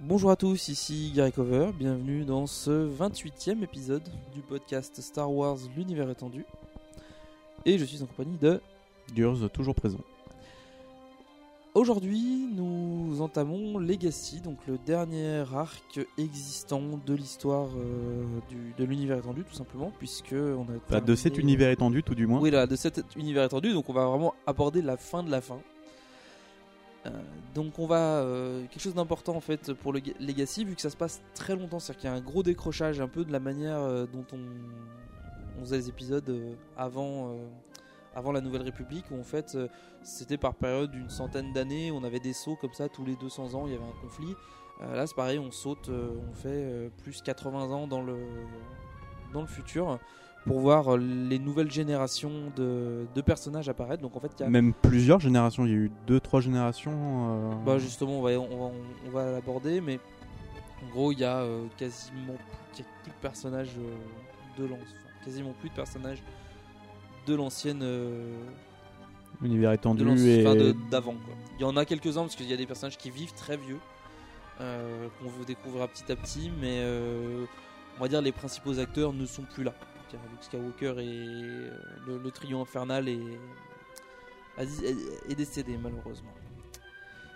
Bonjour à tous, ici Gary Cover, bienvenue dans ce 28e épisode du podcast Star Wars L'univers étendu. Et je suis en compagnie de Gurz, toujours présent. Aujourd'hui, nous entamons Legacy, donc le dernier arc existant de l'histoire euh, de l'univers étendu, tout simplement, puisque on a Bah, de cet univers étendu, tout du moins. Oui, là, de cet univers étendu, donc on va vraiment aborder la fin de la fin. Euh, donc on va euh, quelque chose d'important en fait pour le Ga- Legacy vu que ça se passe très longtemps, c'est-à-dire qu'il y a un gros décrochage un peu de la manière euh, dont on, faisait les épisodes avant la Nouvelle République où en fait c'était par période d'une centaine d'années, on avait des sauts comme ça tous les 200 ans, il y avait un conflit. Là c'est pareil, on saute, on fait plus 80 ans dans le dans le futur pour voir euh, les nouvelles générations de, de personnages apparaître. Donc en fait, il y a Même plusieurs générations. Il y a eu deux, trois générations. euh, bah justement, on va, on va, on va l'aborder, mais en gros, il y a euh, quasiment a plus de personnages euh, de l'an- enfin, quasiment plus de personnages de l'ancienne Univers étendu et. d'avant. quoi. Il y en a quelques-uns parce qu'il y a des personnages qui vivent très vieux, qu'on veut découvrir petit à petit, mais on va dire les principaux acteurs ne sont plus là. Luke Skywalker et euh, le, le trio infernal est, décédé malheureusement.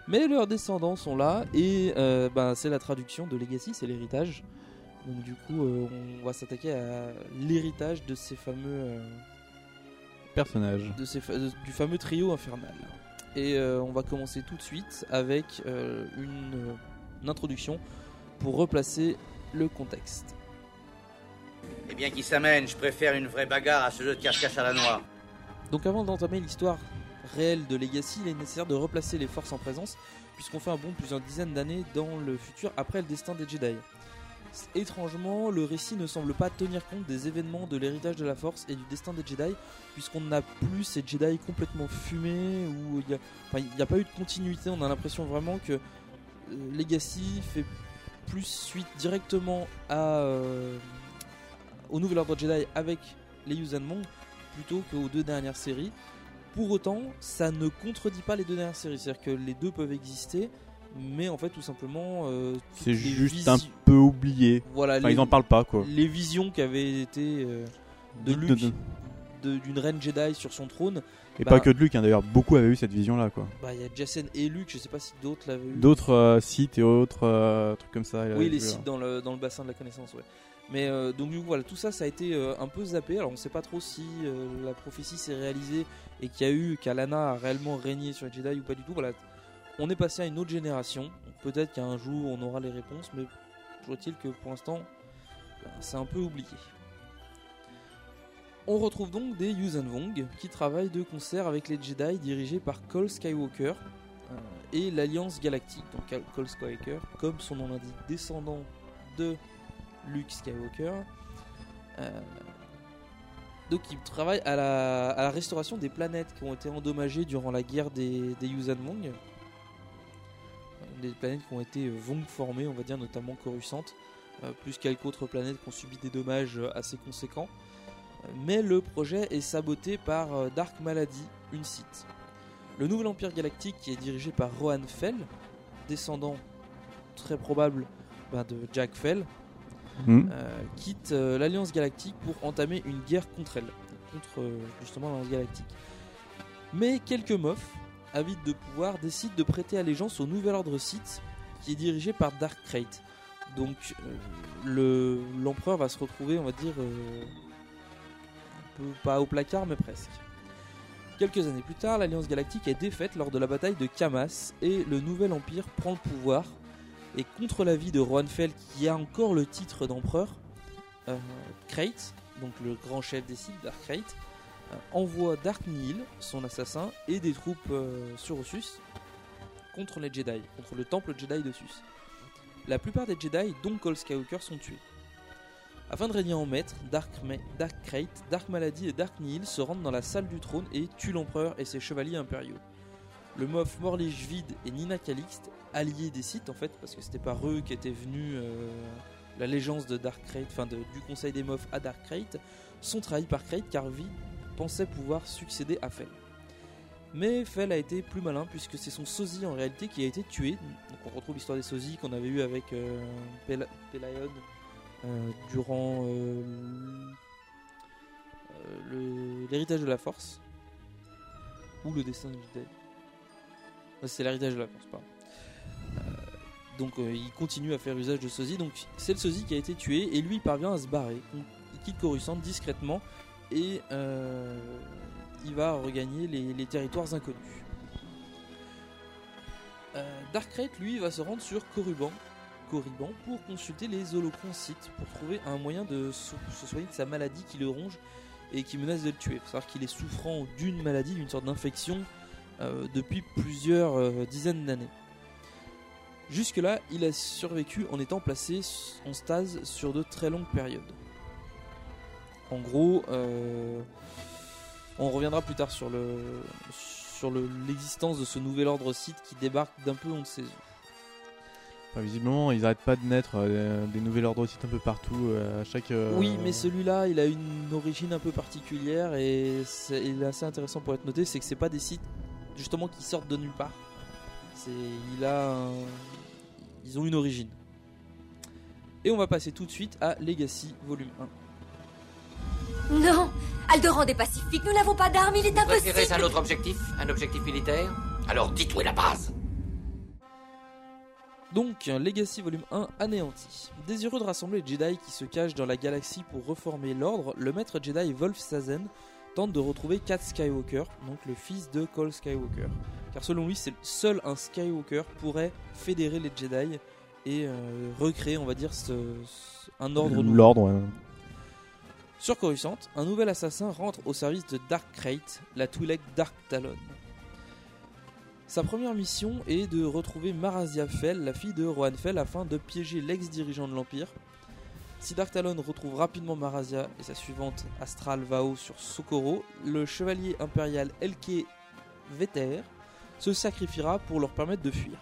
Mais leurs descendants sont là et euh, ben, c'est la traduction de Legacy, c'est l'héritage. Donc du coup, euh, on va s'attaquer à l'héritage de ces fameux euh, Personnages. de ces fa- de- du fameux trio infernal. Et on va commencer tout de suite avec une, une introduction pour replacer le contexte. Eh bien, qui s'amène, je préfère une vraie bagarre à ce jeu de cache-cache à la noix. Donc avant d'entamer l'histoire réelle de Legacy, il est nécessaire de replacer les forces en présence, puisqu'on fait un bond plusieurs dizaines d'années dans le futur après le destin des Jedi. Étrangement, le récit ne semble pas tenir compte des événements de l'héritage de la Force et du destin des Jedi, puisqu'on n'a plus ces Jedi complètement fumés, ou il n'y a pas eu de continuité, on a l'impression vraiment que euh, Legacy fait plus suite directement à, euh, au Nouvel Ordre Jedi avec les Yuuzhan plutôt qu'aux deux dernières séries. Pour autant, ça ne contredit pas les deux dernières séries, c'est-à-dire que les deux peuvent exister, mais en fait, tout simplement, euh, C'est juste un peu oublié. Voilà, Enfin, les, ils en parlent pas, quoi. les visions qui avaient été euh, de Luke, d'une reine Jedi sur son trône. Et Bah- pas que de Luke, hein, d'ailleurs, beaucoup avaient eu cette vision-là, quoi. Bah, il y a Jacen et Luke, je sais pas si d'autres l'avaient eu. D'autres euh, sites et autres euh, trucs comme ça. Oui, les sites hein. dans le, dans le bassin de la connaissance, ouais. Mais euh, donc du coup voilà, tout ça ça a été euh, un peu zappé. Alors on sait pas trop si euh, la prophétie s'est réalisée et qu'il y a eu qu'Alana a réellement régné sur les Jedi ou pas du tout. Voilà, on est passé à une autre génération. Peut-être qu'un jour on aura les réponses, mais toujours est-il que pour l'instant ben, c'est un peu oublié. On retrouve donc des Yuuzhan Vong qui travaillent de concert avec les Jedi dirigés par Cole Skywalker et l'Alliance Galactique. Donc Cole Skywalker, comme son nom l'indique, descendant de Luke Skywalker. Euh, donc il travaille à la, restauration des planètes qui ont été endommagées durant la guerre des, des Yuuzhan. Euh, Des planètes qui ont été euh, Vong formées, on va dire notamment Coruscant, euh, plus quelques autres planètes qui ont subi des dommages euh, assez conséquents. Mais le projet est saboté par euh, Dark Malady, une site. Le nouvel empire galactique qui est dirigé par Rohan Fell, descendant très probable ben, de Jack Fell, Hmm. euh, quitte euh, l'Alliance Galactique pour entamer une guerre contre elle, contre euh, justement l'Alliance Galactique. Mais quelques mofs, avides de pouvoir, décident de prêter allégeance au Nouvel Ordre Sith, qui est dirigé par Dark Crate. Donc le l'empereur va se retrouver, on va dire, pas au placard, mais presque. Quelques années plus tard, l'Alliance Galactique est défaite lors de la bataille de Camas et le Nouvel Empire prend le pouvoir. Et contre l'avis de Rohan Fell, qui a encore le titre d'empereur, euh, donc le grand chef des Sith, Dark Krayt, euh, envoie Dark Nihil, son assassin, et des troupes euh, sur Ossus contre les Jedi, contre le temple Jedi de Sus. La plupart des Jedi, dont Cole Skywalker, sont tués. Afin de régner en maître, Dark, Ma- Dark Krayt, Dark Malady et Dark Nihil se rendent dans la salle du trône et tuent l'empereur et ses chevaliers impériaux. Le Moff Morlich Vide et Nina Calixte, alliés des Sith en fait, parce que c'était par eux qu'était venue euh, l'allégeance de Dark Krayt, enfin de- du Conseil des Moffs à Dark Krayt, sont trahis par Krayt car Vide pensait pouvoir succéder à Fell. Mais Fell a été plus malin puisque c'est son sosie en réalité qui a été tué. Donc on retrouve l'histoire des sosies qu'on avait eu avec euh, euh, durant euh, euh, l'héritage de la Force ou le destin de Jedi. Euh, C'est l'héritage de la Force, pardon. Euh, donc euh, il continue à faire usage de sosie. Donc c'est le sosie qui a été tué et lui il parvient à se barrer. Il quitte Coruscant discrètement et euh, il va regagner les, territoires inconnus. Euh, Dark Knight, lui, va se rendre sur Corriban, Corriban pour consulter les holocrons Sith pour trouver un moyen de se, soigner de sa maladie qui le ronge et qui menace de le tuer. Il faut savoir qu'il est souffrant d'une maladie, d'une sorte d'infection euh, depuis plusieurs euh, dizaines d'années. Jusque-là, il a survécu en étant placé en stase sur de très longues périodes. En gros, euh, on reviendra plus tard sur le sur le- l'existence de ce nouvel ordre Sith qui débarque d'un peu on ne sait où. Enfin, visiblement, ils arrêtent pas de naître euh, des nouvelles ordres sites un peu partout. euh, à chaque. euh, Oui, mais celui-là, il a une origine un peu particulière et c'est il est assez intéressant pour être noté, c'est que c'est pas des sites justement qui sortent de nulle part. C'est il a un- ils ont une origine. Et on va passer tout de suite à Legacy volume 1. Non Aldoran est pacifique, nous n'avons pas d'armes, il est Préférez un impossible autre objectif Un objectif militaire? Alors dites où est la base Donc, Legacy Volume 1 anéanti. Désireux de rassembler les Jedi qui se cachent dans la galaxie pour reformer l'ordre, le maître Jedi Wolf Sazen tente de retrouver Kat Skywalker, donc le fils de Cole Skywalker. Car selon lui, c'est seul un Skywalker pourrait fédérer les Jedi et euh, recréer, on va dire, ce- ce- un ordre nouveau. L'ordre, ouais. Sur Coruscant, un nouvel assassin rentre au service de Dark Crate, la Twi'lek Dark Talon. Sa première mission est de retrouver Marazia Fell, la fille de Rohan Fell, afin de piéger l'ex-dirigeant de l'Empire. Si Dark Talon retrouve rapidement Marazia et sa suivante Astral Vao sur Socorro, le chevalier impérial Elke Veter se sacrifiera pour leur permettre de fuir.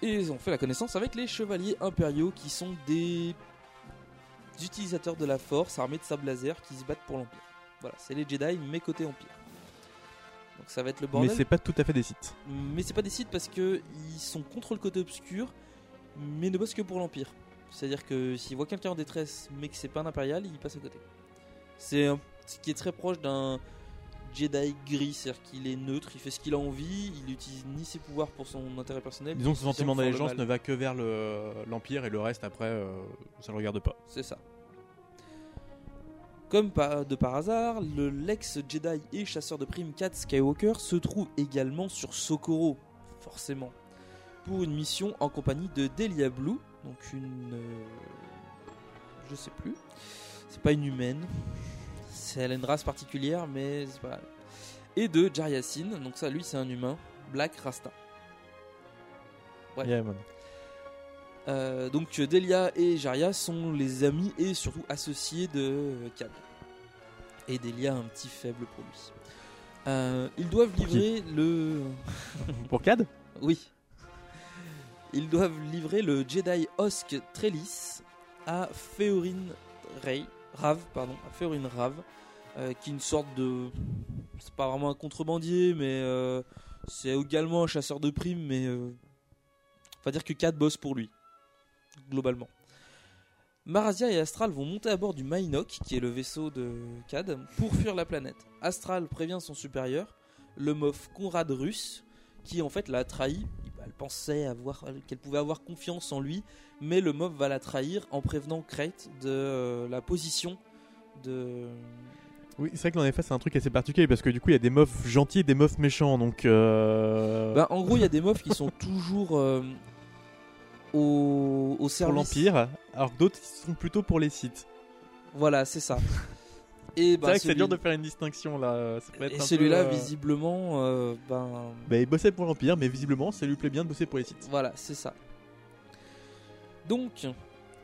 Et ils ont fait la connaissance avec les chevaliers impériaux qui sont des utilisateurs de la force armés de sables laser qui se battent pour l'Empire. Voilà, c'est les Jedi mais côté Empire. Donc ça va être le Mais bordel. c'est pas tout à fait des sites. Mais c'est pas des sites parce que ils sont contre le côté obscur, mais ne bossent que pour l'Empire. C'est-à-dire que s'ils voient quelqu'un en détresse, mais que c'est pas un impérial, ils passent à côté. C'est ce qui est très proche d'un Jedi gris, c'est-à-dire qu'il est neutre, il fait ce qu'il a envie, il utilise ni ses pouvoirs pour son intérêt personnel. Disons que ce ses sentiment d'allégeance ne va que vers le- l'Empire et le reste après, euh, ça le regarde pas. C'est ça. Comme de par hasard, le l'ex-Jedi et chasseur de primes Kat Skywalker se trouve également sur Socorro, forcément, pour une mission en compagnie de Delia Blue, donc une... euh, je sais plus. C'est pas une humaine, c'est elle a une race particulière, mais c'est pas... Et de Jar Yassin, donc ça lui c'est un humain, Black Rasta. Ouais. Yeah, man. Euh, donc euh, Delia et Jaria sont les amis et surtout associés de Cad. Et Delia a un petit faible pour lui. Euh, ils doivent Pour livrer le. Pour Cad Oui. Ils doivent livrer le Jedi Osk Trellis à Féorine Rey, Rave, pardon, à Rave, euh, qui est une sorte de, c'est pas vraiment un contrebandier, mais euh, c'est également un chasseur de primes, mais euh, on va dire que Cad bosse pour lui, globalement. Marazia et Astral vont monter à bord du Mainoc, qui est le vaisseau de Cad, pour fuir la planète. Astral prévient son supérieur, le mof Conrad Russe, qui en fait l'a trahi. Elle pensait avoir, qu'elle pouvait avoir confiance en lui, mais le mof va la trahir en prévenant Crate de euh, la position de. Oui, c'est vrai que en effet, c'est un truc assez particulier parce que du coup, il y a des mofs gentils et des mofs méchants. Donc, euh, Ben, en gros, il y a des mofs qui sont toujours euh, au, au pour service. l'Empire, alors que d'autres sont plutôt pour les sites. Voilà, c'est ça. Et C'est ben, vrai que c'est celui- dur de faire une distinction là. Ça peut être Et peu, celui-là, euh, visiblement, euh, ben. Bah, il bossait pour l'Empire, mais visiblement, ça lui plaît bien de bosser pour les sites. Voilà, c'est ça. Donc,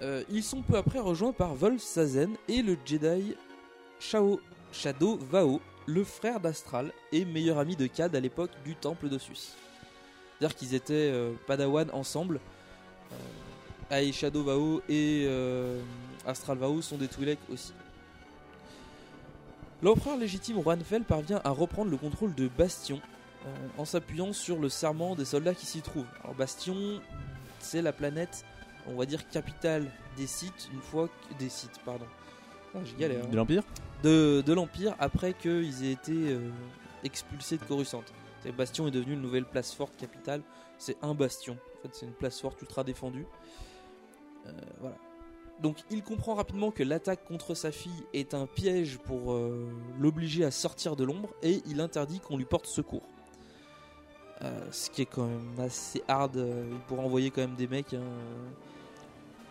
euh, ils sont peu après rejoints par Wolf Sazen et le Jedi Shao Shadow Vao, le frère d'Astral et meilleur ami de Cad à l'époque du Temple d'Ossus. C'est-à-dire qu'ils étaient euh, Padawan ensemble. Euh, Ae Shadow Vao et euh, Astral Vao sont des Twi'lek aussi. L'empereur légitime Juanfel parvient à reprendre le contrôle de Bastion euh, en s'appuyant sur le serment des soldats qui s'y trouvent. Alors Bastion, c'est la planète, on va dire capitale des sites une fois que... des sites, pardon. Ah, j'ai galère. hein. De l'Empire De, de l'Empire après qu'ils aient été euh, expulsés de Coruscant. Bastion est devenu une nouvelle place forte capitale. C'est un bastion. En fait, c'est une place forte ultra défendue. Euh, voilà. Donc, il comprend rapidement que l'attaque contre sa fille est un piège pour euh, l'obliger à sortir de l'ombre et il interdit qu'on lui porte secours. Euh, ce qui est quand même assez hard. euh, il pourra envoyer quand même des mecs. hein.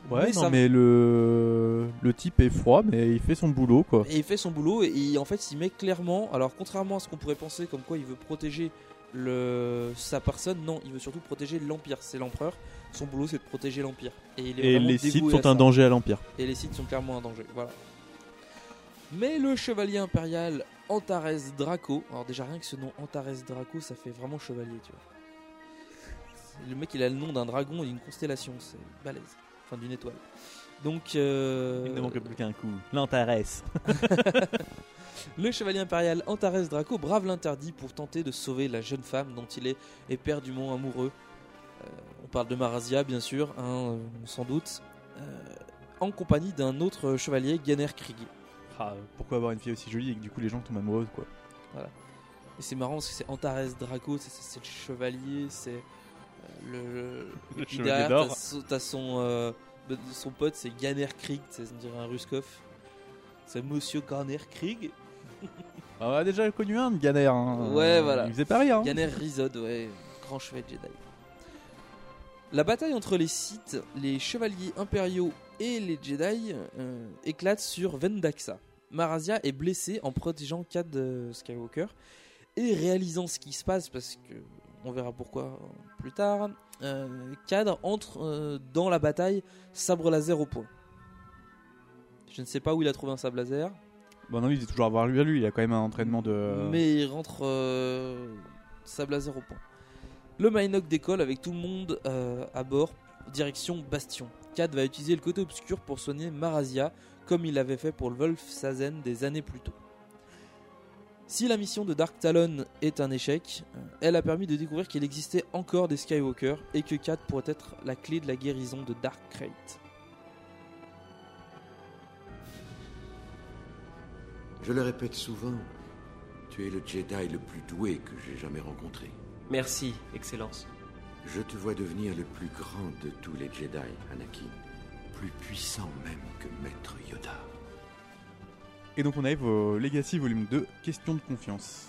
Ouais, Mais non, ça- mais le... le type est froid, mais il fait son boulot quoi. Et il fait son boulot et il- en fait il met clairement, alors contrairement à ce qu'on pourrait penser comme quoi il veut protéger le, sa personne, non, il veut surtout protéger l'Empire, c'est l'empereur. Son boulot c'est de protéger l'Empire. Et, il est Et vraiment les sites sont un danger à l'Empire. Et les sites sont clairement un danger, voilà. Mais le chevalier impérial Antares Draco, alors déjà rien que ce nom Antares Draco ça fait vraiment chevalier, tu vois. Le mec il a le nom d'un dragon et d'une constellation, c'est balèze. Enfin d'une étoile. Donc. euh, Il ne manque plus qu'un coup. L'intéresse. Le chevalier impérial Antares Draco brave l'interdit pour tenter de sauver la jeune femme dont il est éperdument amoureux. Euh, on parle de Marazia, bien sûr, hein, euh, sans doute, euh, en compagnie d'un autre chevalier, Ganner Krieg. Ah, pourquoi avoir une fille aussi jolie et que du coup les gens tombent amoureux quoi Voilà. Et c'est marrant parce que c'est Antares Draco, c'est- le chevalier, c'est le, Le et derrière. T'as son, son, euh, pote, c'est Ganner Krieg, c'est- on dirait un Ruskov. C'est Monsieur Ganner Krieg. Ah, On a déjà connu un de Ganner. hein. Ouais, voilà. Il faisait pas rire. hein. Ganner Rizod, ouais, grand chevalier Jedi. La bataille entre les Sith, les chevaliers impériaux et les Jedi euh, éclate sur Vendaxa. Marazia est blessé en protégeant Cad euh, Skywalker et réalisant ce qui se passe parce que on verra pourquoi plus tard. euh, Cad entre euh, dans la bataille sabre laser au point. Je ne sais pas où il a trouvé un sabre laser. Bon, non, il dit toujours avoir lui à lui. Il a quand même un entraînement de. Mais il rentre sable laser au point. Le Minoc décolle avec tout le monde euh, à bord, direction Bastion. Cad va utiliser le côté obscur pour soigner Marazia, comme il l'avait fait pour le Wolf Sazen des années plus tôt. Si la mission de Dark Talon est un échec, euh, elle a permis de découvrir qu'il existait encore des Skywalker et que Cad pourrait être la clé de la guérison de Dark Crate. Je le répète souvent, tu es le Jedi le plus doué que j'ai jamais rencontré. Merci, Excellence. Je te vois devenir le plus grand de tous les Jedi, Anakin. Plus puissant même que Maître Yoda. Et donc on arrive au Legacy volume 2, question de confiance.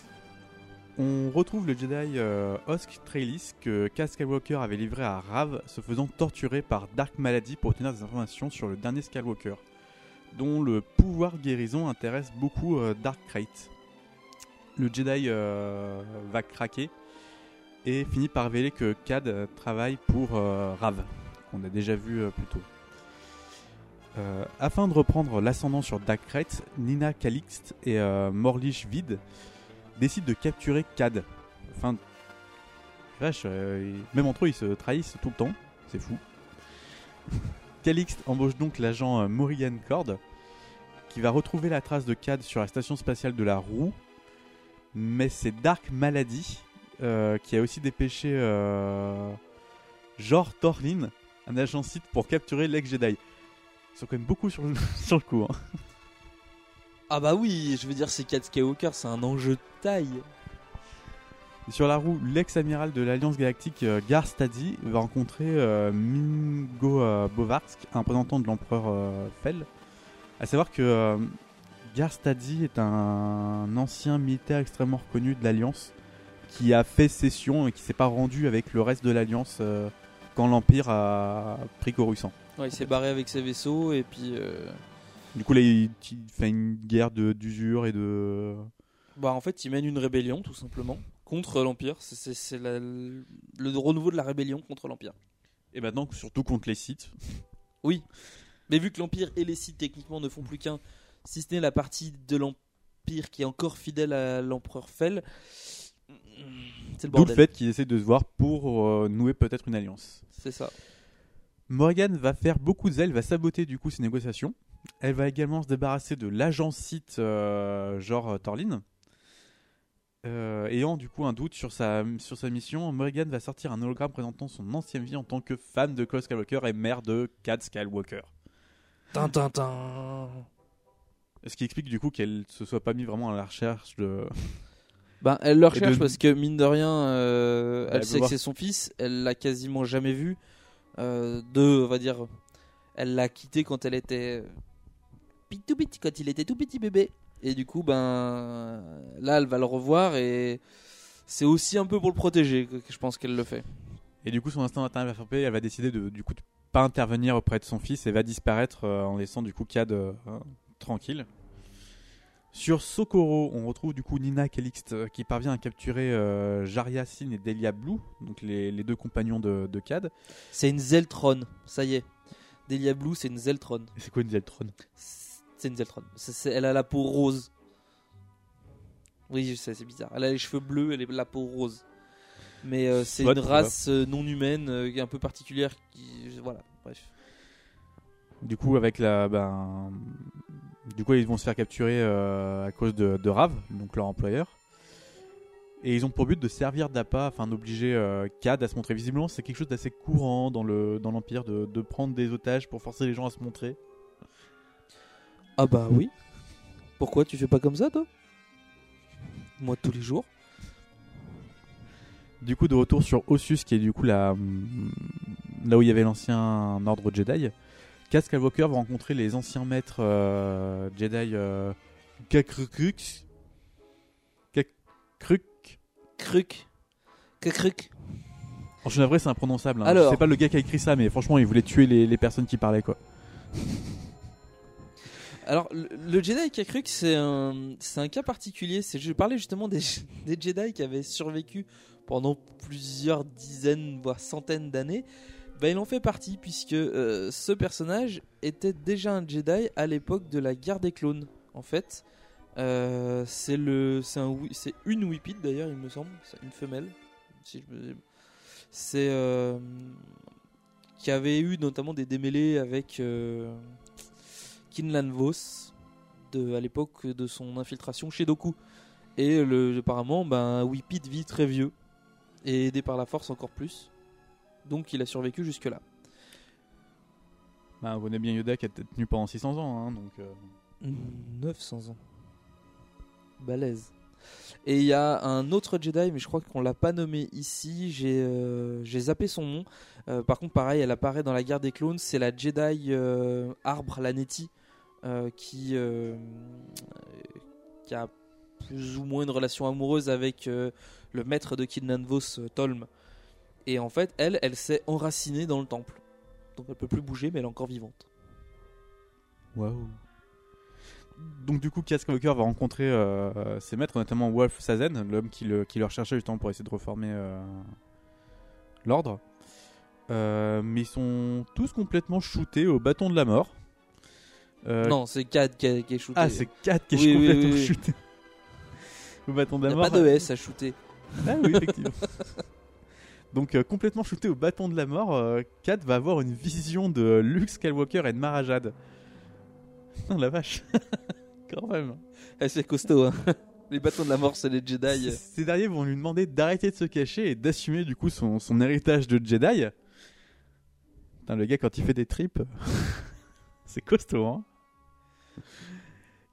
On retrouve le Jedi euh, Osk Trailis que Cal Skywalker avait livré à Rav, se faisant torturer par Dark Malady pour obtenir des informations sur le dernier Skywalker, dont le pouvoir guérison intéresse beaucoup euh, Dark Krayt. Le Jedi euh, va craquer et finit par révéler que Cad euh, travaille pour euh, Rav, qu'on a déjà vu euh, plus tôt. Euh, afin de reprendre l'ascendant sur Darkrait, Nina Calixte et Morlich Vid décident de capturer Cad. Enfin, vache, même entre eux ils se trahissent tout le temps, c'est fou. Calixte embauche donc l'agent Morrigan Cord qui va retrouver la trace de Cad sur la station spatiale de la Roue. Mais c'est Dark Malady qui a aussi dépêché euh, Jor Torlin, un agent site, pour capturer l'ex-Jedi. Ils sont quand même beaucoup sur le, sur le coup. hein. Ah bah oui, je veux dire, c'est Kat Skywalker, c'est un enjeu de taille. Sur la roue, l'ex-amiral de l'Alliance Galactique euh, Gar Stadi va rencontrer euh, Mingo euh, Bovarsk, un représentant de l'empereur euh, Fel. À savoir que euh, Gar Stadi est un ancien militaire extrêmement reconnu de l'Alliance qui a fait cession et qui s'est pas rendu avec le reste de l'Alliance euh, quand l'Empire a pris Coruscant. Ouais, il s'est barré avec ses vaisseaux et puis. euh, Du coup, là, il, il fait une guerre d'usure et de. Bah en fait, il mène une rébellion tout simplement contre l'Empire. C'est- le renouveau de la rébellion contre l'Empire. Et maintenant, surtout contre les Sith. Oui. Mais vu que l'Empire et les Sith techniquement ne font plus qu'un, si ce n'est la partie de l'Empire qui est encore fidèle à l'empereur Fel, c'est le D'où le fait qu'ils essaient de se voir pour euh, nouer peut-être une alliance. C'est ça. Morgan va faire beaucoup de zèle, va saboter du coup ces négociations. Elle va également se débarrasser de l'agent site euh, genre euh, Torlin. Euh, ayant du coup un doute sur sa, sur sa mission, Morgan va sortir un hologramme présentant son ancienne vie en tant que fan de Cole Skywalker et mère de Cad Skywalker. Tintintin. Ce qui explique du coup qu'elle se soit pas mis vraiment à la recherche de. Ben, elle le recherche de- parce que mine de rien, euh, Elle sait que c'est son fils. Elle l'a quasiment jamais vu. Euh, de, on va dire, elle l'a quitté quand elle était pit- tout petit, quand il était tout petit bébé. Et du coup, ben là, elle va le revoir et c'est aussi un peu pour le protéger que je pense qu'elle le fait. Et du coup, son instinct maternel va frapper, elle va décider de du coup de pas intervenir auprès de son fils et va disparaître euh, en laissant du coup Cad euh, euh, tranquille. Sur Socorro, on retrouve du coup Nina Calixte euh, qui parvient à capturer euh, Jaria Sin et Delia Blue, donc les, les deux compagnons de, de Cad. C'est une Zeltron, ça y est. Delia Blue, c'est une Zeltron. C'est quoi une Zeltron? C'est une Zeltron. C'est- c'est- elle a la peau rose. Oui, je sais, c'est bizarre. Elle a les cheveux bleus, elle a la peau rose. Mais euh, c'est Soit, une race euh, non humaine, euh, un peu particulière. Qui, voilà, bref. Du coup, avec la. Ben, du coup, ils vont se faire capturer euh, à cause de, de Rav, donc leur employeur. Et ils ont pour but de servir d'appât afin d'obliger euh, Cad à se montrer. Visiblement, c'est quelque chose d'assez courant dans le dans l'Empire de, de prendre des otages pour forcer les gens à se montrer. Ah bah oui. Pourquoi tu fais pas comme ça, toi? Moi, tous les jours. Du coup, de retour sur Ossus, qui est du coup la, là où il y avait l'ancien ordre Jedi, Cad Skywalker va rencontrer les anciens maîtres euh, Jedi euh, Kakruk. Kakruk. Kruk. Kakruk. En vrai, c'est imprononçable. Hein. Alors. C'est pas le gars qui a écrit ça, mais franchement, il voulait tuer les, les personnes qui parlaient, quoi. Alors, le, le Jedi Kakruk, c'est un, c'est un cas particulier. C'est, je parlais justement des, des Jedi qui avaient survécu pendant plusieurs dizaines, voire centaines d'années. Bah, il en fait partie, puisque euh, ce personnage était déjà un Jedi à l'époque de la guerre des clones, en fait. Euh, c'est, le, c'est, un, c'est une Whippet d'ailleurs, il me semble. C'est une femelle. Si je C'est. euh, qui avait eu notamment des démêlés avec. Kinlan Vos à l'époque de son infiltration chez Doku. Et le, apparemment, ben, Whippet vit très vieux et aidé par la force encore plus. Donc il a survécu jusque-là. Bah, on connaît bien Yoda qui a tenu pendant 600 ans, hein, donc. euh, 900 ans. Balèze. Et il y a un autre Jedi, mais je crois qu'on l'a pas nommé ici. J'ai euh, j'ai zappé son nom. Euh, par contre, pareil, elle apparaît dans la guerre des clones. C'est la Jedi euh, Arbre Lanetti euh, qui, euh, qui a plus ou moins une relation amoureuse avec euh, le maître de Kidnan Vos, euh, Tolm. Et en fait, elle, elle s'est enracinée dans le temple. Donc elle peut plus bouger, mais elle est encore vivante. Waouh. Donc du coup, Cad Skywalker va rencontrer euh, ses maîtres, notamment Wolf Sazen, l'homme qui le, qui le recherchait justement pour essayer de reformer euh, l'ordre. Euh, mais ils sont tous complètement shootés au bâton de la mort. Non, c'est Cad qui, est shooté. Ah, c'est Cad qui est Oui, complètement oui, oui. shooté au bâton de Il la n'y a mort. pas de S à shooter. Ah oui, effectivement. Donc euh, complètement shooté au bâton de la mort, euh, Kat va avoir une vision de Luke Skywalker et de Marajad. Putain, la vache. Quand même. Eh, c'est costaud, hein. Les bâtons de la mort, c'est les Jedi. Ces derniers vont lui demander d'arrêter de se cacher et d'assumer du coup son, son héritage de Jedi. Putain, le gars, quand il fait des tripes, c'est costaud, hein.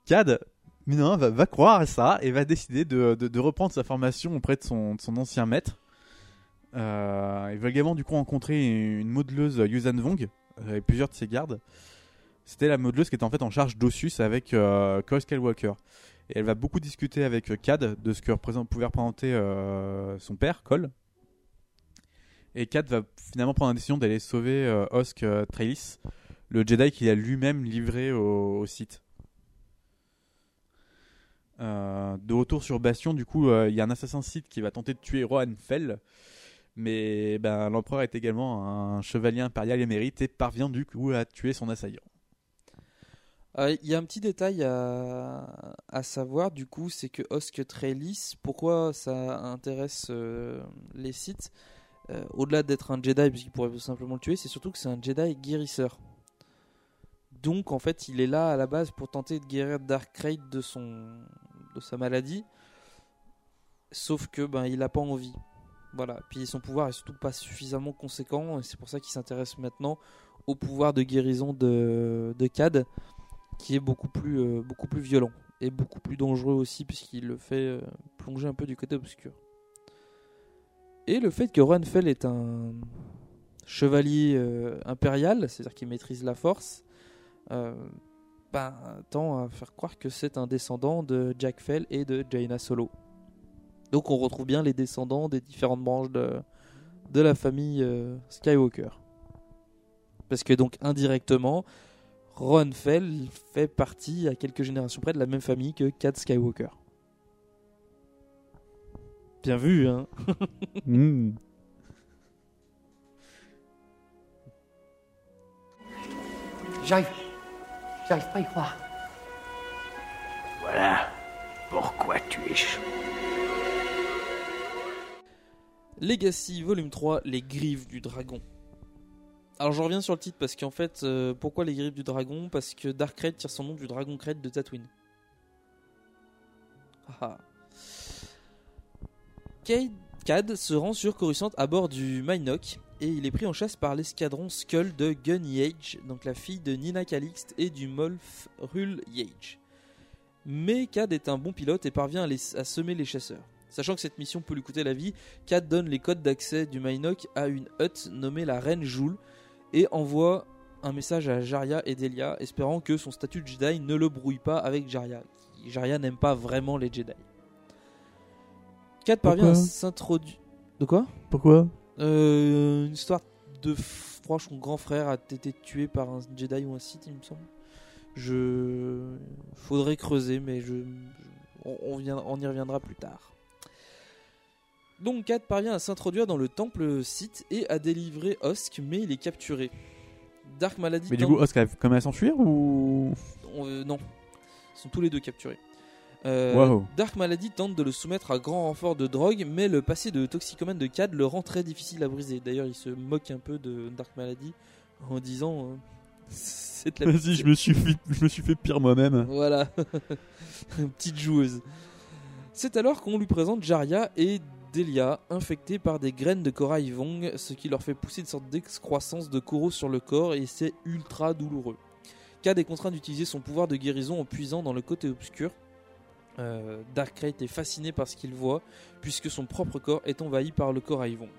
Cad, mais non, va, va croire à ça et va décider de, de- de reprendre sa formation auprès de son, de son ancien maître. Euh, il va également du coup rencontrer une modeleuse Yuuzhan Vong euh, et plusieurs de ses gardes. C'était la modeleuse qui était en fait en charge d'Ossus avec euh, Cole Skywalker. Et elle va beaucoup discuter avec euh, Cad de ce que représente, pouvait représenter euh, son père, Cole. Et Cad va finalement prendre la décision d'aller sauver euh, Osk euh, Trailis, le Jedi qu'il a lui-même livré au, au Sith. Euh, de retour sur Bastion, du coup, euh, il y a un assassin Sith qui va tenter de tuer Rohan Fell. Mais ben, l'empereur est également un chevalier impérial émérite et parvient du coup à tuer son assaillant. Euh, Il y a un petit détail à, savoir, du coup, c'est que Osk Trailis, pourquoi ça intéresse euh, les sites euh, Au-delà d'être un Jedi, puisqu'il pourrait simplement le tuer, c'est surtout que c'est un Jedi guérisseur. Donc, en fait, il est là à la base pour tenter de guérir Dark de, de sa maladie. Sauf que ben, il n'a pas envie. Voilà. Puis son pouvoir est surtout pas suffisamment conséquent, et c'est pour ça qu'il s'intéresse maintenant au pouvoir de guérison de, Cad qui est beaucoup plus, euh, beaucoup plus violent et beaucoup plus dangereux aussi puisqu'il le fait euh, plonger un peu du côté obscur. Et le fait que Runfell est un chevalier euh, impérial, c'est-à-dire qu'il maîtrise la force, ben, tend à faire croire que c'est un descendant de Jack Fell et de Jaina Solo. Donc on retrouve bien les descendants des différentes branches de, de la famille euh, Skywalker. Parce que donc indirectement, Ron Fell fait partie à quelques générations près de la même famille que Cad Skywalker. Bien vu, hein Hmm. J'arrive. J'arrive pas à y croire. Voilà pourquoi tu es chaud. Legacy volume 3, les griffes du dragon. Alors je reviens sur le titre parce qu'en fait, euh, pourquoi les griffes du dragon? Parce que Dark Raid tire son nom du dragon Crête de Tatooine. Ah ah. Cad se rend sur Coruscant à bord du Mynock et il est pris en chasse par l'escadron Skull de Gun Yage, donc la fille de Nina Calixte et du Molf Rul Yage. Mais Cad est un bon pilote et parvient à semer les chasseurs. Sachant que cette mission peut lui coûter la vie, Cad donne les codes d'accès du Mynock à une hutte nommée la Reine Joule et envoie un message à Jaria et Delia, espérant que son statut de Jedi ne le brouille pas avec Jaria. Jaria n'aime pas vraiment les Jedi. Cad parvient à s'introduire. De quoi? Pourquoi? Euh, Une histoire de que son grand frère a été tué par un Jedi ou un Sith, il me semble. Je. Faudrait creuser, mais je. je- On, on vient- on y reviendra plus tard. Donc Kat parvient à s'introduire dans le temple Sith et à délivrer Osk, mais il est capturé. Dark Malady. Mais du tente- coup, Oscar arrive quand même à s'enfuir ou euh, non. Ils sont tous les deux capturés. Euh, Wow. Dark Malady tente de le soumettre à grand renfort de drogue, mais le passé de toxicomane de Cad le rend très difficile à briser. D'ailleurs, il se moque un peu de Dark Malady en disant euh, C'est de la Vas-y, je me suis fait, je me suis fait pire moi-même. Voilà, petite joueuse. C'est alors qu'on lui présente Jaria et Delia, infectés par des graines de corail Vong, ce qui leur fait pousser une sorte d'excroissance de coraux sur le corps et c'est ultra douloureux. Cad est contraint d'utiliser son pouvoir de guérison en puisant dans le côté obscur. Euh, Dark Knight est fasciné par ce qu'il voit, puisque son propre corps est envahi par le corail Vong.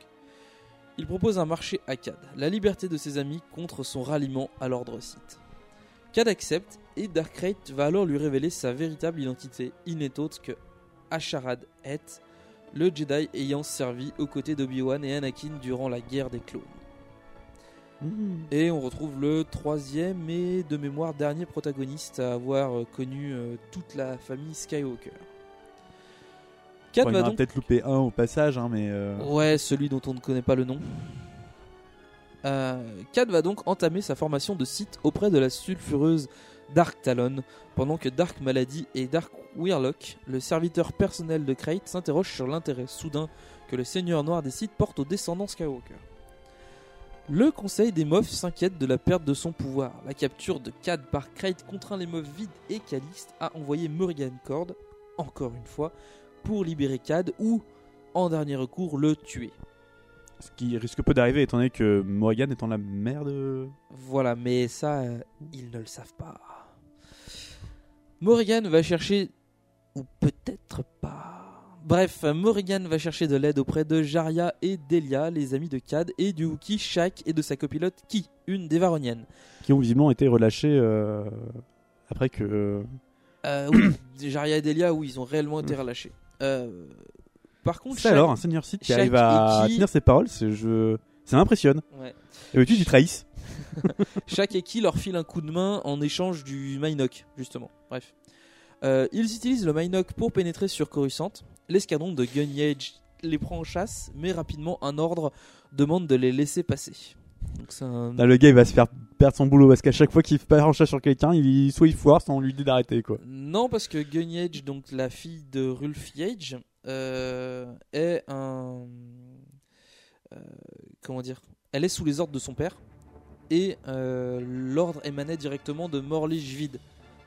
Il propose un marché à Cad, la liberté de ses amis contre son ralliement à l'ordre Sith. Cad accepte et Darkrai va alors lui révéler sa véritable identité. Il n'est autre que Asharad Het, le Jedi ayant servi aux côtés d'Obi-Wan et Anakin durant la guerre des clones. Et on retrouve le troisième et de mémoire dernier protagoniste à avoir euh, connu euh, toute la famille Skywalker. Cad Bon, il va donc peut-être loupé un au passage, hein, mais. euh, Ouais, celui dont on ne connaît pas le nom. Euh, Cad va donc entamer sa formation de Sith auprès de la sulfureuse Dark Talon, pendant que Dark Malady et Dark Weirlock, le serviteur personnel de Krayt, s'interrogent sur l'intérêt soudain que le Seigneur Noir des Sith porte aux descendants Skywalker. Le conseil des Moffs s'inquiète de la perte de son pouvoir. La capture de Cad par Krayt contraint les Moffs vides et Calixte à envoyer Morrigan Cord, encore une fois, pour libérer Cad ou, en dernier recours, le tuer. Ce qui risque peu d'arriver étant donné que Morrigan étant la mère de. Voilà, mais ça, euh, ils ne le savent pas. Morrigan va chercher, ou peut-être pas. Bref, Morrigan va chercher de l'aide auprès de Jaria et Delia, les amis de Cad, et du Wookie Shaq et de sa copilote Ki, une des Varoniennes. qui ont visiblement été relâchés euh, après que. Euh, oui, Jaria et Delia, oui, ils ont réellement été relâchés. Euh, par contre, C'est Shaq- alors un seigneur Sith qui arrive à tenir ses paroles, c'est je... ça m'impressionne. Ouais. Et tu ils trahissent. Chaque équipe leur file un coup de main en échange du Minoc, justement. Bref. Euh, ils utilisent le Minoc pour pénétrer sur Coruscant. L'escadron de Gunnyage les prend en chasse, mais rapidement un ordre demande de les laisser passer. Donc un- Là, le gars il va se faire perdre son boulot parce qu'à chaque fois qu'il part en chasse sur quelqu'un, il... soit il foire, soit on lui dit d'arrêter quoi. Non, parce que Gunnyage, donc la fille de Rulf Yage, euh, est un. euh, comment dire Elle est sous les ordres de son père. Et euh, l'ordre émanait directement de Morlich Vide.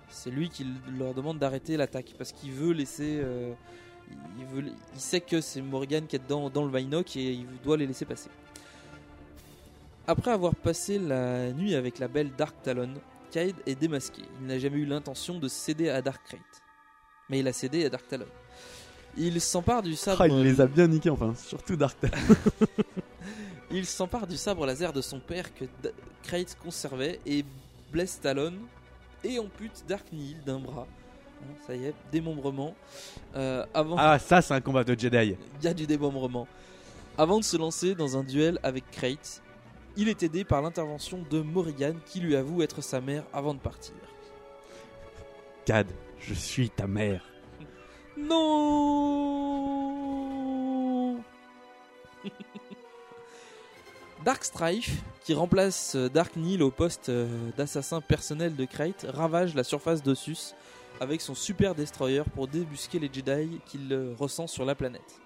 C'est lui qui leur demande d'arrêter l'attaque. Parce qu'il veut laisser. euh, il, veut, il sait que c'est Morgan qui est dans, dans le Vinoc et il doit les laisser passer. Après avoir passé la nuit avec la belle Dark Talon, Kaid est démasqué. Il n'a jamais eu l'intention de céder à Dark Crate. Mais il a cédé à Dark Talon. Il s'empare du sabre. Ah, il les a bien niqués enfin, surtout Dark Il s'empare du sabre laser de son père que D- conservait et blesse Talon et ampute Dark Nihil d'un bras. Hein, Ça y est, démembrement. Euh, avant... Ah, ça c'est un combat de Jedi. Il y a du démembrement. Avant de se lancer dans un duel avec Krayt, il est aidé par l'intervention de Morrigan qui lui avoue être sa mère avant de partir. Cad, je suis ta mère. Non Dark Strife, qui remplace euh, Dark Nihil au poste euh, d'assassin personnel de Krayt, ravage la surface d'Ossus avec son super destroyer pour débusquer les Jedi qu'il euh, ressent sur la planète.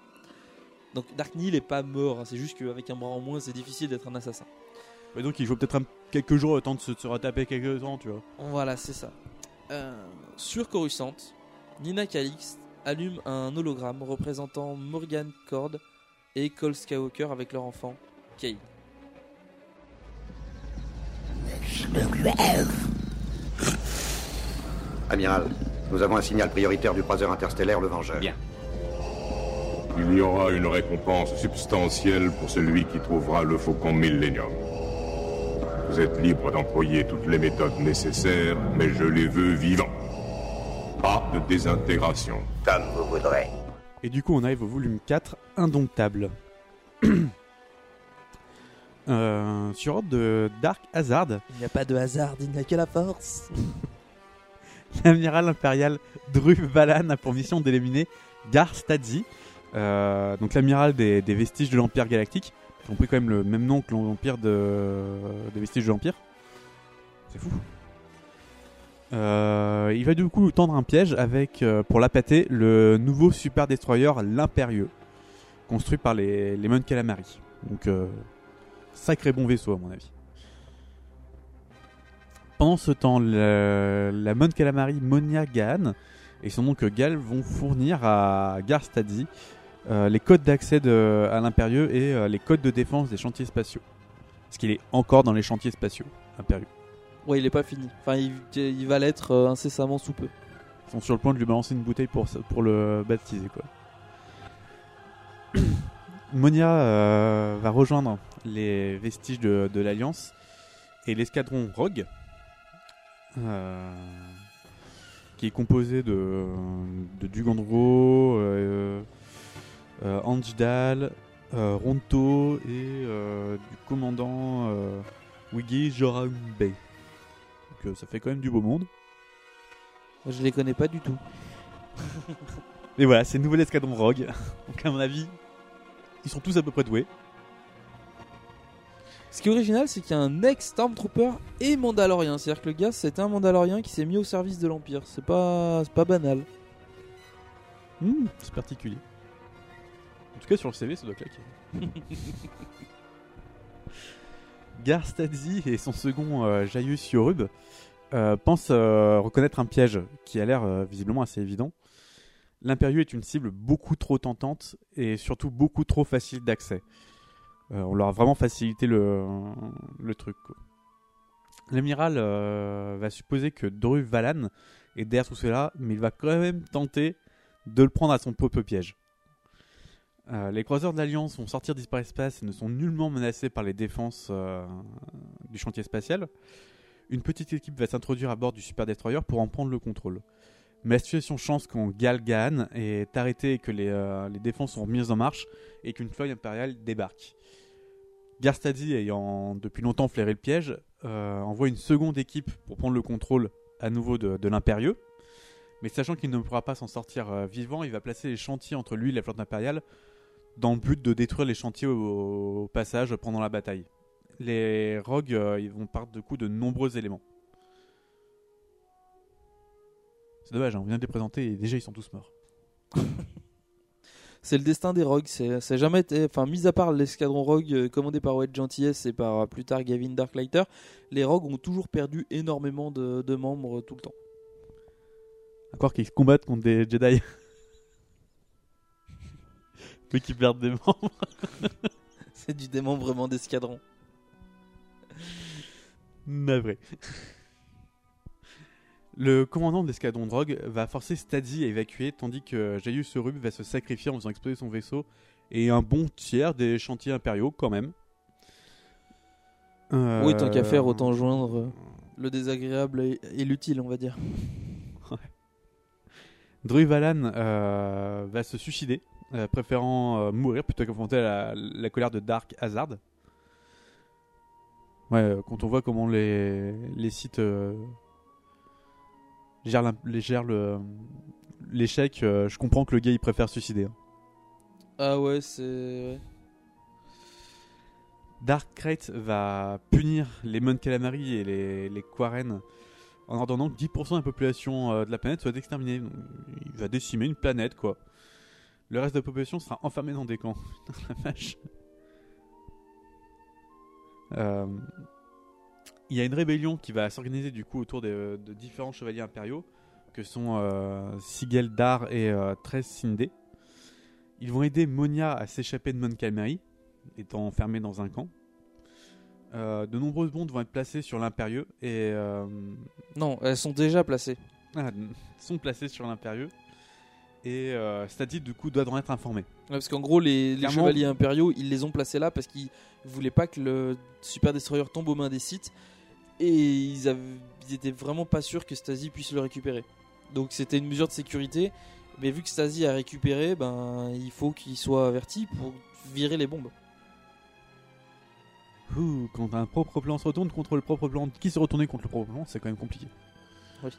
Donc Dark Nihil est pas mort, hein, c'est juste qu'avec un bras en moins, c'est difficile d'être un assassin. Mais donc il faut peut-être quelques jours le temps de se, de se retaper quelques temps, tu vois. Voilà, c'est ça. Euh, sur Coruscant, Nina Calix allume un hologramme représentant Morgan Cord et Cole Skywalker avec leur enfant, Kate. Amiral, nous avons un signal prioritaire du croiseur interstellaire Le Vengeur. Bien. Il y aura une récompense substantielle pour celui qui trouvera le faucon Millennium. Vous êtes libre d'employer toutes les méthodes nécessaires, mais je les veux vivants. Pas de désintégration. Comme vous voudrez. Et du coup, on arrive au volume 4, Indomptable. Euh, sur ordre de Dark Hazard, Il n'y a pas de hasard, il n'y a que la force. l'amiral impérial Dru Valan a pour mission d'éliminer Gar Stadzi, euh, donc l'amiral des, des vestiges de l'Empire galactique, qui ont pris quand même le même nom que l'Empire de, des vestiges de l'Empire. C'est fou. Euh, il va du coup tendre un piège avec, pour l'appâter, le nouveau super destroyer l'Impérieux, construit par les, les Mon Calamari. Donc, euh, sacré bon vaisseau à mon avis. Pendant ce temps, le- la Mon Calamari Monia Gahan et son oncle Gal vont fournir à Gar Stadzi euh, les codes d'accès à l'Impérieux et euh, les codes de défense des chantiers spatiaux. Parce qu'il est encore dans les chantiers spatiaux impérieux. Ouais, il est pas fini. Enfin, il, il va l'être euh, incessamment sous peu. Ils sont sur le point de lui balancer une bouteille pour, pour le baptiser quoi. Monia euh, va rejoindre les vestiges de, de l'Alliance et l'escadron Rogue, euh, qui est composé de, de Dugandro, euh, euh, Anjdal, Ronto et du commandant Wiggy Jorambe. Donc ça fait quand même du beau monde. Je les connais pas du tout. Mais voilà, c'est le nouvel escadron Rogue. Donc à mon avis, ils sont tous à peu près doués. Ce qui est original, c'est qu'il y a un ex-Stormtrooper et Mandalorien. C'est-à-dire que le gars, c'était un Mandalorien qui s'est mis au service de l'Empire. C'est pas, c'est pas banal. Hmm, c'est particulier. En tout cas, sur le CV, ça doit claquer. Gar Stadzi et son second euh, Jaius Yorub euh, pensent euh, reconnaître un piège qui a l'air euh, visiblement assez évident. L'Impérieux est une cible beaucoup trop tentante et surtout beaucoup trop facile d'accès. Euh, on leur a vraiment facilité le, truc. L'amiral euh, va supposer que Dru Valan est derrière tout cela, mais il va quand même tenter de le prendre à son propre piège. Euh, les croiseurs de l'Alliance vont sortir d'hyperespace et ne sont nullement menacés par les défenses du chantier spatial. Une petite équipe va s'introduire à bord du Super Destroyer pour en prendre le contrôle. Mais la situation chance quand Gal Gahan est arrêté et que les, euh, défenses sont mises en marche et qu'une feuille impériale débarque. Garstadi, ayant depuis longtemps flairé le piège, euh, envoie une seconde équipe pour prendre le contrôle à nouveau de, de l'Impérieux. Mais sachant qu'il ne pourra pas s'en sortir euh, vivant, il va placer les chantiers entre lui et la flotte impériale dans le but de détruire les chantiers au, passage pendant la bataille. Les rogues vont perdre de coup de nombreux éléments. C'est dommage, hein, on vient de les présenter et déjà ils sont tous morts. C'est le destin des rogues. C'est jamais été, enfin, mis à part l'escadron rogue euh, commandé par Wedge Gentillesse et par euh, plus tard Gavin Darklighter, les rogues ont toujours perdu énormément de, de membres euh, tout le temps. Encore qu'ils combattent contre des Jedi. Mais qui perdent des membres. C'est du démembrement d'escadron. Navré. Le commandant de l'escadron drogue va forcer Stadzi à évacuer, tandis que Jaius Rub va se sacrifier en faisant exploser son vaisseau et un bon tiers des chantiers impériaux quand même. Oui, tant qu'à faire, autant joindre euh, le désagréable et, l'utile, on va dire. Valan euh, va se suicider, euh, préférant mourir plutôt qu'affronter la, la colère de Dark Hazard. Ouais, quand on voit comment les, les sites les- gèrent le- l'échec, euh, je comprends que le gars il préfère suicider. hein. Ah ouais, c'est. ouais. Dark Crate va punir les Mon Calamari et les, les Quaren en ordonnant que 10% de la population euh, de la planète soit exterminée. Donc, Il va décimer une planète, quoi. Le reste de la population sera enfermé dans des camps. Putain, la vache. Euh, Il y a une rébellion qui va s'organiser du coup autour de, de différents chevaliers impériaux que sont euh, Sigel Dar et euh, Tres Sindé. Ils vont aider Monia à s'échapper de Mon Calamari, étant enfermée dans un camp. Euh, de nombreuses bombes vont être placées sur l'impérieux et euh, Non, elles sont déjà placées. ah, sont placées sur l'impérieux et euh, du coup doit en être informé. Ouais, parce qu'en gros, les, chevaliers impériaux, ils les ont placés là parce qu'ils voulaient pas que le Super Destroyer tombe aux mains des sites et ils, avaient, ils étaient vraiment pas sûrs que Stasi puisse le récupérer. Donc c'était une mesure de sécurité, mais vu que Stasi a récupéré, ben il faut qu'il soit averti pour virer les bombes. Ouh, quand un propre plan se retourne contre le propre plan qui se retourne contre le propre plan, c'est quand même compliqué. Oui.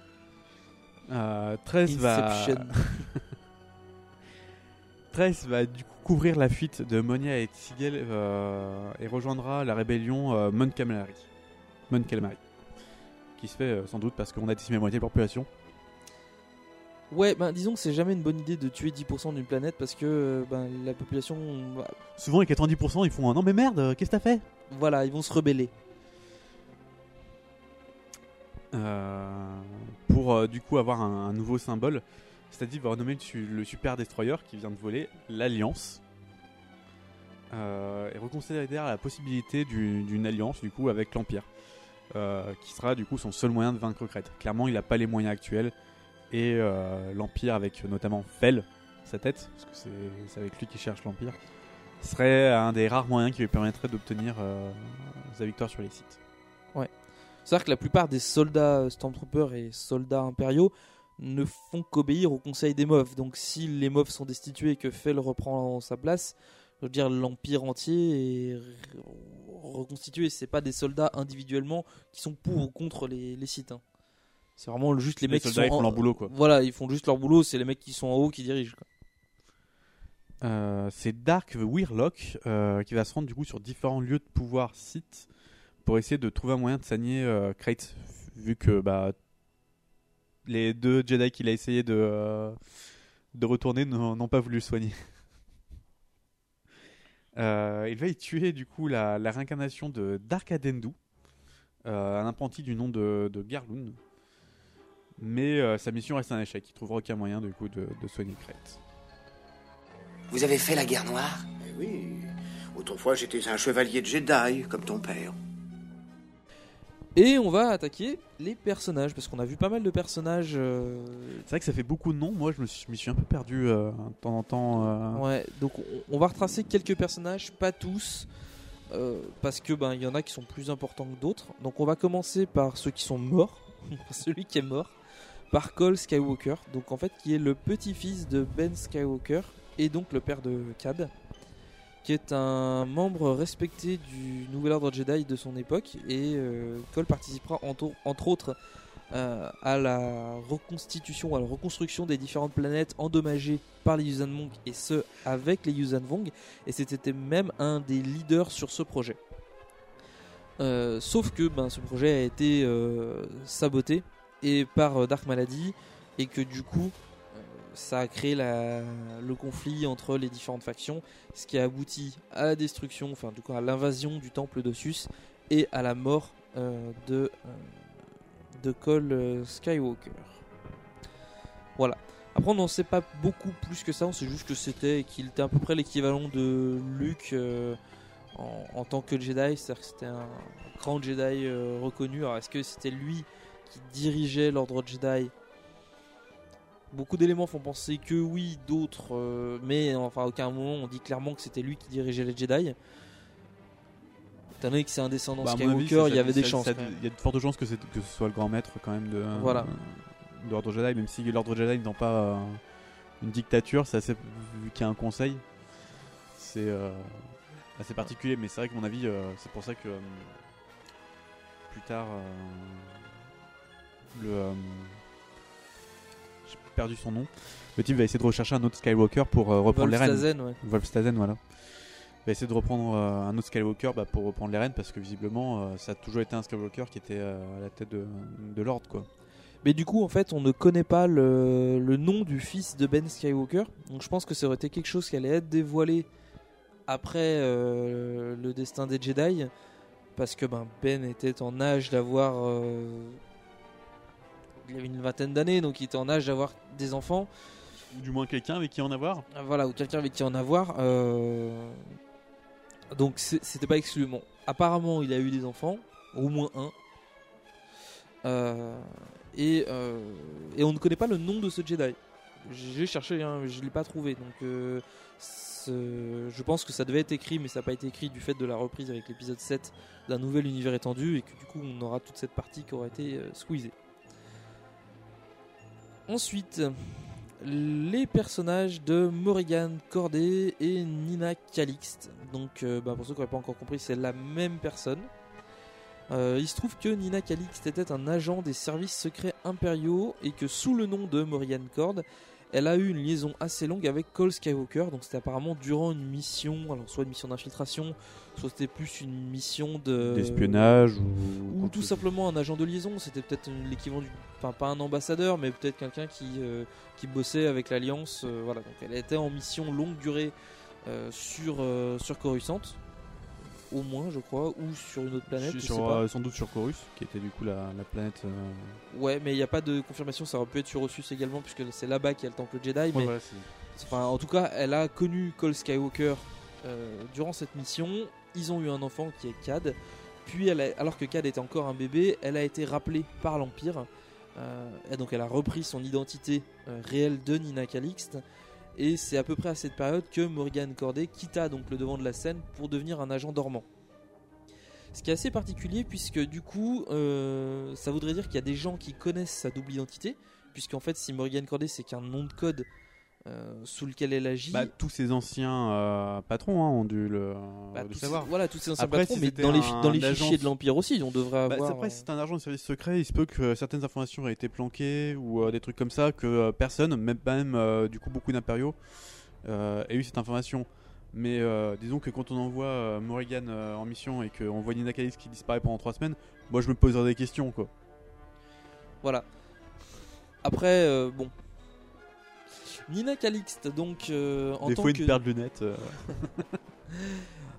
Euh, 13 va. 13 va du coup couvrir la fuite de Monia et Sigel euh, et rejoindra la rébellion euh, Mon Calamari. Mon Calamari. Qui se fait euh, sans doute parce qu'on a décimé moitié de la population. Ouais, ben disons que c'est jamais une bonne idée de tuer 10% d'une planète parce que euh, ben, la population. bah, Souvent, les 90%, ils font un non, mais merde, euh, qu'est-ce que t'as fait? Voilà, ils vont se rebeller. Euh, pour euh, du coup avoir un, un nouveau symbole. C'est-à-dire va renommer le, su- le Super Destroyer qui vient de voler l'Alliance. Euh, et reconsidérer derrière la possibilité du- d'une alliance du coup avec l'Empire. Euh, qui sera du coup son seul moyen de vaincre Crète. Clairement il n'a pas les moyens actuels. Et euh, l'Empire avec notamment Fel, sa tête, parce que c'est- avec lui qu'il cherche l'Empire, serait un des rares moyens qui lui permettrait d'obtenir sa victoire sur les sites. Ouais. C'est-à-dire que la plupart des soldats Stormtroopers et soldats impériaux ne font qu'obéir au conseil des MOF. Donc si les MOF sont destitués et que Fel reprend sa place, je veux dire l'empire entier est re- reconstitué. C'est pas des soldats individuellement qui sont pour ou contre les, les sites. hein. C'est vraiment juste les, Les mecs qui soldats, sont ils font en- leur boulot, quoi. Voilà, ils font juste leur boulot. C'est les mecs qui sont en haut qui dirigent. quoi. Euh, c'est Dark the Weirlock euh, qui va se rendre du coup sur différents lieux de pouvoir sites pour essayer de trouver un moyen de sagner euh, Krayt, vu que bah, les deux Jedi qu'il a essayé de, euh, de retourner n'ont pas voulu le soigner. Euh, il va y tuer du coup la, la réincarnation de Dark Adendu, euh, un apprenti du nom de, de Garloon. Mais euh, sa mission reste un échec. Il trouvera aucun moyen du coup de, de soigner Crête. Vous avez fait la guerre noire? Eh oui. Autrefois, j'étais un chevalier de Jedi, comme ton père. Et on va attaquer les personnages, parce qu'on a vu pas mal de personnages. euh, C'est vrai que ça fait beaucoup de noms. Moi, je me suis, je m'y suis un peu perdu euh, de temps en temps. euh. Ouais, donc on, on va retracer quelques personnages, pas tous, euh, parce que ben il y en a qui sont plus importants que d'autres. Donc on va commencer par ceux qui sont morts, par celui qui est mort, par Cole Skywalker, donc en fait qui est le petit-fils de Ben Skywalker et donc le père de Cad, qui est un membre respecté du Nouvel Ordre Jedi de son époque et euh, Cole participera entre, autres euh, à la reconstitution, à la reconstruction des différentes planètes endommagées par les Yuuzhan et ce avec les Yuuzhan Vong et c'était même un des leaders sur ce projet. Euh, sauf que ben, ce projet a été saboté et par Dark Malady et que du coup ça a créé le conflit entre les différentes factions, ce qui a abouti à la destruction, enfin du coup à l'invasion du temple d'Ossus et à la mort euh, de, euh, Cole euh, Skywalker. Voilà. Après, on n'en sait pas beaucoup plus que ça. On sait juste que c'était qu'il était à peu près l'équivalent de Luke euh, en, en tant que Jedi. C'est-à-dire que c'était un grand Jedi euh, reconnu. Alors, est-ce que c'était lui qui dirigeait l'ordre Jedi? Beaucoup d'éléments font penser que oui, d'autres, euh, mais enfin à aucun moment on dit clairement que c'était lui qui dirigeait les Jedi. Étant donné que c'est un descendant Bah, avis, Skywalker, il y avait des chances. Il y a de fortes chances que, ce soit le grand maître quand même de, Voilà. de l'ordre Jedi, même si l'ordre Jedi n'étant pas euh, une dictature, c'est assez, vu qu'il y a un conseil, c'est euh, assez particulier. Mais c'est vrai que mon avis, euh, c'est pour ça que euh, plus tard, euh, le euh, perdu son nom. Le type va essayer de rechercher un autre Skywalker pour euh, reprendre les rênes. Ouais. Wolfstazen, voilà. Va essayer de reprendre euh, un autre Skywalker bah, pour reprendre les rênes parce que visiblement euh, ça a toujours été un Skywalker qui était à la tête de, de l'ordre quoi. Mais du coup, en fait, on ne connaît pas le, le nom du fils de Ben Skywalker. Donc je pense que ça aurait été quelque chose qui allait être dévoilé après euh, le destin des Jedi. Parce que ben, Ben était en âge d'avoir. euh, il avait une vingtaine d'années, donc il était en âge d'avoir des enfants. Ou du moins quelqu'un avec qui en avoir. Voilà, ou quelqu'un avec qui en avoir. euh, Donc c'était pas exclu. Bon, apparemment, il a eu des enfants, au moins un. Euh, et, euh, et on ne connaît pas le nom de ce Jedi. J'ai cherché, hein, je l'ai pas trouvé. Donc euh, je pense que ça devait être écrit, mais ça n'a pas été écrit du fait de la reprise avec l'épisode 7 d'un nouvel univers étendu et que du coup on aura toute cette partie qui aura été squeezée. Ensuite, les personnages de Morrigan Corday et Nina Calixte. Donc, euh, bah, pour ceux qui n'auraient pas encore compris, c'est la même personne. Euh, il se trouve que Nina Calixte était un agent des services secrets impériaux et que sous le nom de Morrigan Cord, elle a eu une liaison assez longue avec Cole Skywalker. Donc, c'était apparemment durant une mission, alors soit une mission d'infiltration, soit c'était plus une mission de D'espionnage ou- ou tout simplement un agent de liaison. C'était peut-être l'équivalent du, enfin pas un ambassadeur, mais peut-être quelqu'un qui euh, qui bossait avec l'alliance. euh, voilà, donc elle était en mission longue durée euh, sur sur Coruscant, au moins je crois, ou sur une autre planète. Je sais pas. euh, sans doute sur Chorus, qui était du coup la, la planète. euh, Ouais, mais il n'y a pas de confirmation. Ça aurait pu être sur Ossus également, puisque c'est là-bas qu'il y a le temple Jedi. mais voilà, c'est- enfin, en tout cas, elle a connu Cole Skywalker euh, durant cette mission. Ils ont eu un enfant qui est Cad. Puis, elle a- alors que Cad était encore un bébé, elle a été rappelée par l'Empire. Euh, et donc, elle a repris son identité réelle de Nina Calixte. Et c'est à peu près à cette période que Morgan Corday quitta donc le devant de la scène pour devenir un agent dormant. Ce qui est assez particulier puisque du coup, euh, ça voudrait dire qu'il y a des gens qui connaissent sa double identité, puisqu'en fait, si Morgan Corday c'est qu'un nom de code euh, sous lequel elle agit, Bah, tous ces anciens euh, patrons hein, ont dû le, bah, le tous ces- savoir. voilà, tous ces anciens Après, patrons, si mais dans les, un dans les agent- fichiers de l'Empire aussi, on devrait Bah, avoir. après, euh, si c'est un agent de service secret, il se peut que certaines informations aient été planquées ou euh, des trucs comme ça, que euh, personne, même même euh, du coup beaucoup d'impériaux, euh, ait eu cette information. Mais euh, disons que quand on envoie euh, Morrigan euh, en mission et qu'on voit Nina Calix qui disparaît pendant 3 semaines, moi je me poserais des questions quoi. Voilà. Après, euh, bon. Nina Calixte, donc euh, en des tant fois que. une paire de lunettes. euh.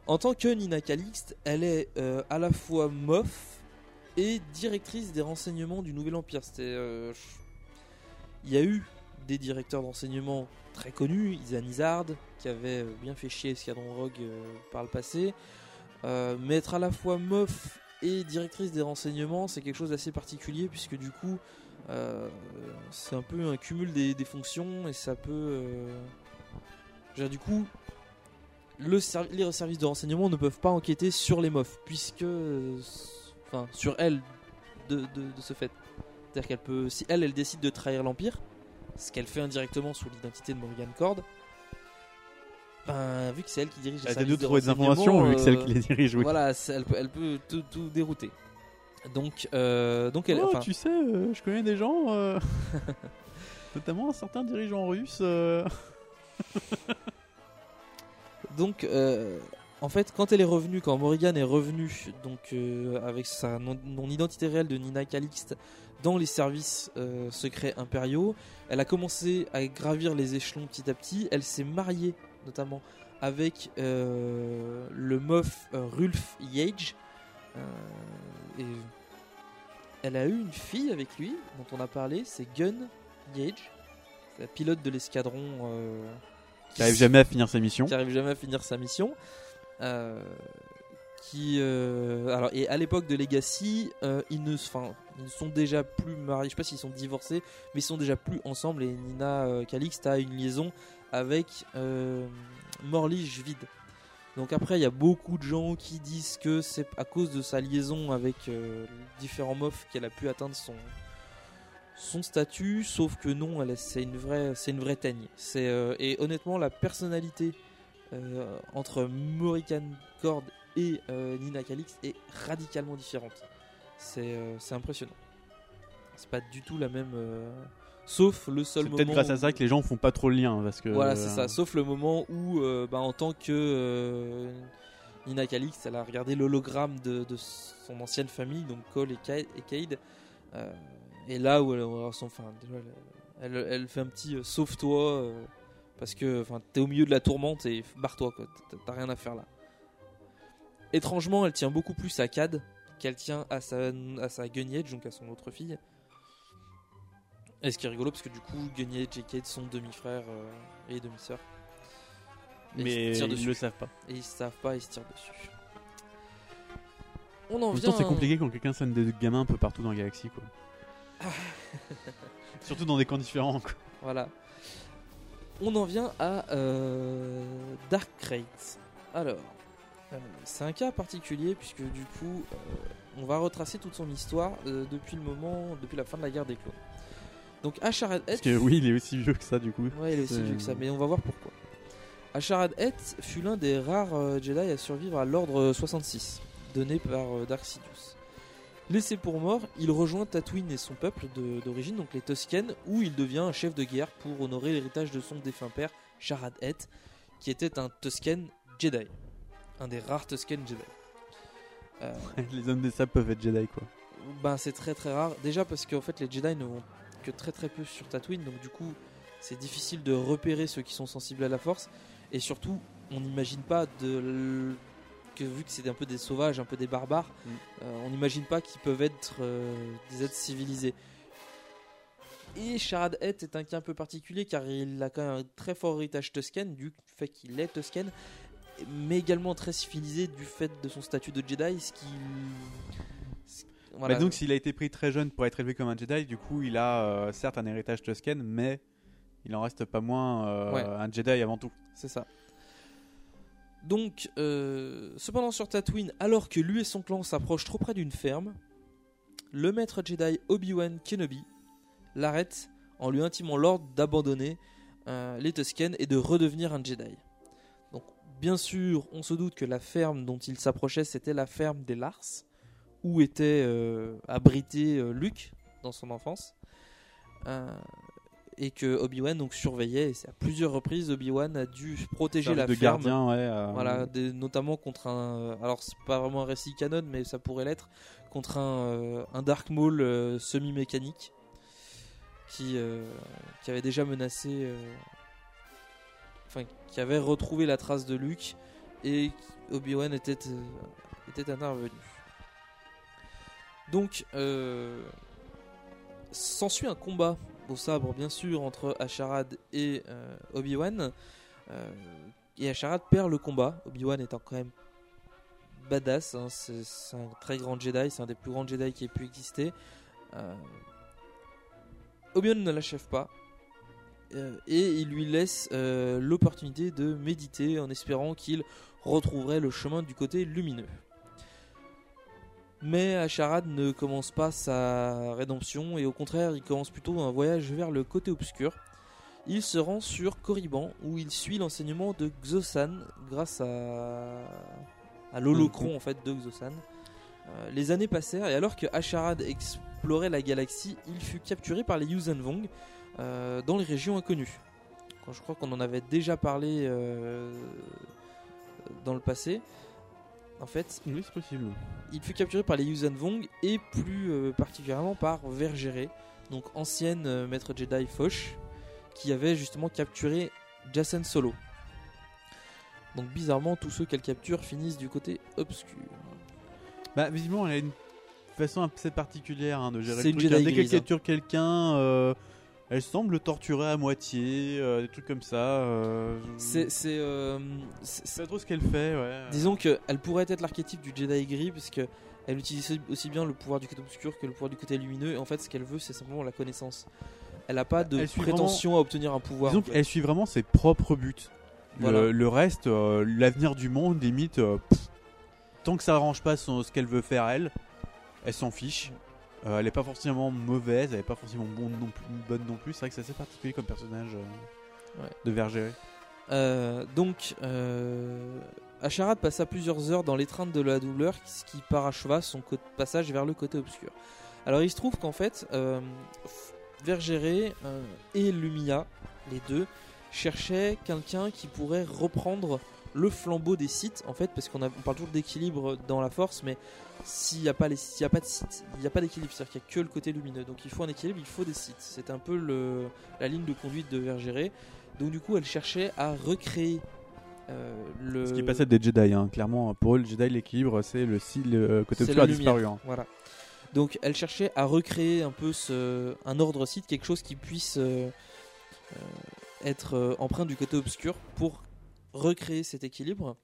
En tant que Nina Calixte, elle est euh, à la fois Moff et directrice des renseignements du Nouvel Empire. C'était, euh, il y a eu des directeurs d'enseignement très connus, Isan Izard, qui avait euh, bien fait chier Escadron Rogue euh, par le passé. Euh, mais être à la fois Moff et directrice des renseignements, c'est quelque chose d'assez particulier puisque du coup, euh, c'est un peu un cumul des, des fonctions et ça peut. euh, dire, du coup, le les services de renseignement ne peuvent pas enquêter sur les MOF puisque, euh, enfin, sur elle de, de- de ce fait. C'est-à-dire qu'elle peut, si elle, elle décide de trahir l'Empire, ce qu'elle fait indirectement sous l'identité de Morgan Cord. Ben, vu que c'est elle qui dirige les Elle a services dû de trouver des informations, vu que c'est elle euh, qui les dirige, oui. Voilà, elle peut, elle peut tout, tout dérouter. Donc, euh, donc elle, Oh, tu sais, euh, je connais des gens, euh, notamment certains dirigeants russes. euh. Donc, en fait, quand elle est revenue, quand Morrigan est revenue, donc avec sa non, non identité réelle de Nina Calixte dans les services secrets impériaux, elle a commencé à gravir les échelons petit à petit. Elle s'est mariée, notamment, avec le mof euh, Rulf Yage. Euh, et elle a eu une fille avec lui, dont on a parlé, c'est Gun Yage, la pilote de l'escadron. euh, Qui arrive jamais à finir sa mission. Qui arrive jamais à finir sa mission. Euh, qui euh, alors et à l'époque de Legacy, ils ne, ils ne sont déjà plus mariés. Je sais pas s'ils sont divorcés, mais ils sont déjà plus ensemble. Et Nina Calixte a une liaison avec Morley Jvid. Donc après, il y a beaucoup de gens qui disent que c'est à cause de sa liaison avec euh, différents mofs qu'elle a pu atteindre son son statut, sauf que non, c'est une vraie, c'est une vraie teigne. Euh, et honnêtement la personnalité euh, entre Morrigan Cord et Nina Calix est radicalement différente. C'est impressionnant. C'est pas du tout la même. Sauf le seul C'est moment. peut-être grâce à ça que les gens font pas trop le lien. Parce que, voilà, c'est euh, ça. Sauf le moment où, euh, bah, en tant que euh, Nina Calix, elle a regardé l'hologramme de, de son ancienne famille, donc Cole et Cade. Et, Cade, et là où elle, son- enfin, déjà, elle, elle- elle fait un petit sauve-toi parce que enfin, t'es au milieu de la tourmente et barre-toi, quoi. T'as- rien à faire là. Étrangement, elle tient beaucoup plus à Cad qu'elle tient à sa, à sa donc à son autre fille. Et ce qui est rigolo, parce que du coup, Gunyedge et Cade sont demi-frères euh, et demi-sœurs. Mais se tirent ils dessus. le savent pas. Et ils savent pas, ils se tirent dessus. On en vient. temps, c'est compliqué quand quelqu'un sonne des gamins un peu partout dans la galaxie, quoi. Surtout dans des camps différents, quoi. Voilà. On en vient à euh, Dark Crate. Alors, euh, c'est un cas particulier puisque du coup, euh, on va retracer toute son histoire euh, depuis le moment, depuis la fin de la guerre des clones. Donc, Asharad Parce que oui, il est aussi vieux que ça, du coup. Ouais, il est aussi vieux que ça, mais on va voir pourquoi. Asharad Het fut l'un des rares euh, Jedi à survivre à l'ordre 66, donné par euh, Dark Sidious. Laissé pour mort, il rejoint Tatooine et son peuple d'origine, donc les Tusken, où il devient un chef de guerre pour honorer l'héritage de son défunt père, Sharad Het, qui était un Tusken Jedi. Un des rares Tusken Jedi. Euh, les hommes des sables peuvent être Jedi, quoi. ben, c'est très très rare. Déjà parce qu'en fait les Jedi ne vont que très très peu sur Tatooine, donc du coup c'est difficile de repérer ceux qui sont sensibles à la Force. Et surtout, on n'imagine pas de que vu que c'est un peu des sauvages, un peu des barbares, euh, on n'imagine pas qu'ils peuvent être euh, des êtres civilisés. Et Sharad Het est un cas un peu particulier car il a quand même un très fort héritage Tusken du fait qu'il est Tusken, mais également très civilisé du fait de son statut de Jedi, ce qui Bah donc, s'il a été pris très jeune pour être élevé comme un Jedi, du coup, il a euh, certes un héritage Tusken, mais il en reste pas moins euh, Ouais. un Jedi avant tout. C'est ça. Donc, euh, cependant sur Tatooine, alors que lui et son clan s'approchent trop près d'une ferme, le maître Jedi Obi-Wan Kenobi l'arrête en lui intimant l'ordre d'abandonner euh, les Tusken et de redevenir un Jedi. Donc, bien sûr, on se doute que la ferme dont il s'approchait, c'était la ferme des Lars, où était euh, abrité euh, Luke dans son enfance. Euh, et que Obi-Wan donc surveillait et à plusieurs reprises Obi-Wan a dû protéger la de ferme gardien, ouais, voilà des- notamment contre un alors c'est pas vraiment un récit canon mais ça pourrait l'être contre un, un Dark Maul semi-mécanique qui qui avait déjà menacé enfin qui avait retrouvé la trace de Luke et Obi-Wan était, euh, était intervenu. Donc, euh, s'ensuit un combat au sabre, bien sûr, entre Asharad et euh, Obi-Wan. Euh, et Asharad perd le combat. Obi-Wan étant quand même badass, hein, c'est un très grand Jedi, c'est un des plus grands Jedi qui ait pu exister. Obi-Wan ne l'achève pas. Et il lui laisse l'opportunité de méditer en espérant qu'il retrouverait le chemin du côté lumineux. Mais Asharad ne commence pas sa rédemption et au contraire il commence plutôt un voyage vers le côté obscur. Il se rend sur Korriban où il suit l'enseignement de Xosan grâce à, à l'holocron en fait de Xosan. Euh, les années passèrent et alors que Asharad explorait la galaxie, il fut capturé par les Yuuzhan Vong euh, dans les régions inconnues. Quand je crois qu'on en avait déjà parlé euh, dans le passé. En fait, oui, c'est possible. Il fut capturé par les Yuuzhan Vong et plus euh, particulièrement par Vergéré, donc ancienne euh, maître Jedi Foch, qui avait justement capturé Jacen Solo. Donc bizarrement, tous ceux qu'elle capture finissent du côté obscur. Bah, visiblement, elle a une façon assez particulière hein, de gérer le truc. Jedi Dès qu'elle hein. capture quelqu'un, euh, elle semble torturer à moitié, euh, des trucs comme ça. euh, C'est, c'est, euh, c'est- pas trop ce qu'elle fait, ouais. Disons qu'elle pourrait être l'archétype du Jedi gris, parce que elle utilise aussi bien le pouvoir du côté obscur que le pouvoir du côté lumineux. Et en fait, ce qu'elle veut, c'est simplement la connaissance. Elle n'a pas de prétention vraiment- à obtenir un pouvoir. Disons en fait. qu'elle suit vraiment ses propres buts. Le- Voilà. Le, reste, l'avenir du monde, limite, pff, tant que ça arrange pas son- ce qu'elle veut faire elle, elle s'en fiche. Euh, elle est pas forcément mauvaise, elle est pas forcément bonne non plus. Bonne non plus. C'est vrai que c'est assez particulier comme personnage euh, Ouais. de Vergéré. Euh, donc, Asharad passa plusieurs heures dans l'étreinte de la douleur, ce qui paracheva son passage vers le côté obscur. Alors, il se trouve qu'en fait, Vergéré et Lumia, les deux, cherchaient quelqu'un qui pourrait reprendre le flambeau des sites, en fait, parce qu'on parle toujours d'équilibre dans la force, mais s'il n'y a, pas les- s'il y a pas de site, il n'y a pas d'équilibre, c'est-à-dire qu'il n'y a que le côté lumineux. Donc, il faut un équilibre, il faut des sites. C'est un peu le, la ligne de conduite de Vergéré. Donc du coup, elle cherchait à recréer euh, le. Ce qui passait des Jedi, hein. clairement. Pour eux, le Jedi, l'équilibre, c'est le, le côté c'est obscur a disparu. hein. Voilà. Donc elle cherchait à recréer un peu ce, un ordre site, quelque chose qui puisse euh, euh, être euh, empreint du côté obscur pour recréer cet équilibre.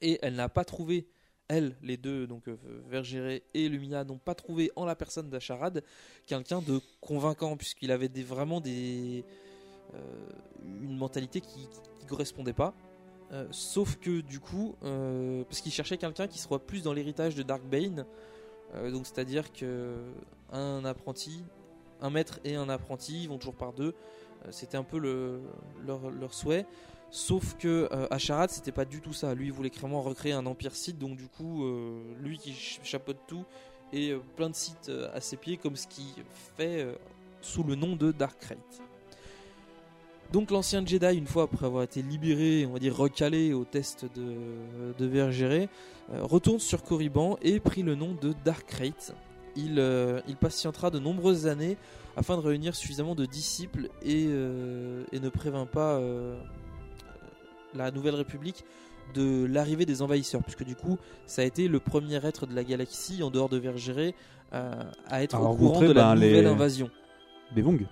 Et elle n'a pas trouvé, elle, les deux, donc euh, Vergéré et Lumina, n'ont pas trouvé en la personne d'Acharad quelqu'un de convaincant, puisqu'il avait des, vraiment euh, une mentalité qui ne correspondait pas. Euh, sauf que du coup, parce qu'il cherchait quelqu'un qui soit plus dans l'héritage de Dark Bane, donc c'est-à-dire que un apprenti, un maître et un apprenti vont toujours par deux. C'était un peu le, leur, leur souhait. Sauf que euh, c'était pas du tout ça. Lui, il voulait clairement recréer un empire Sith, donc du coup, euh, lui qui ch- chapeaute tout et euh, plein de sites euh, à ses pieds, comme ce qui fait sous le nom de Dark Knight. Donc l'ancien Jedi, une fois après avoir été libéré, on va dire recalé au test de, de Vergéré, retourne sur Korriban et prit le nom de Dark Knight. Il, il patientera de nombreuses années afin de réunir suffisamment de disciples et, et ne prévint pas la Nouvelle République de l'arrivée des envahisseurs, puisque du coup, ça a été le premier être de la galaxie, en dehors de Vergéré, euh, à être À au courant de la ben, les- nouvelle invasion. Des Vong.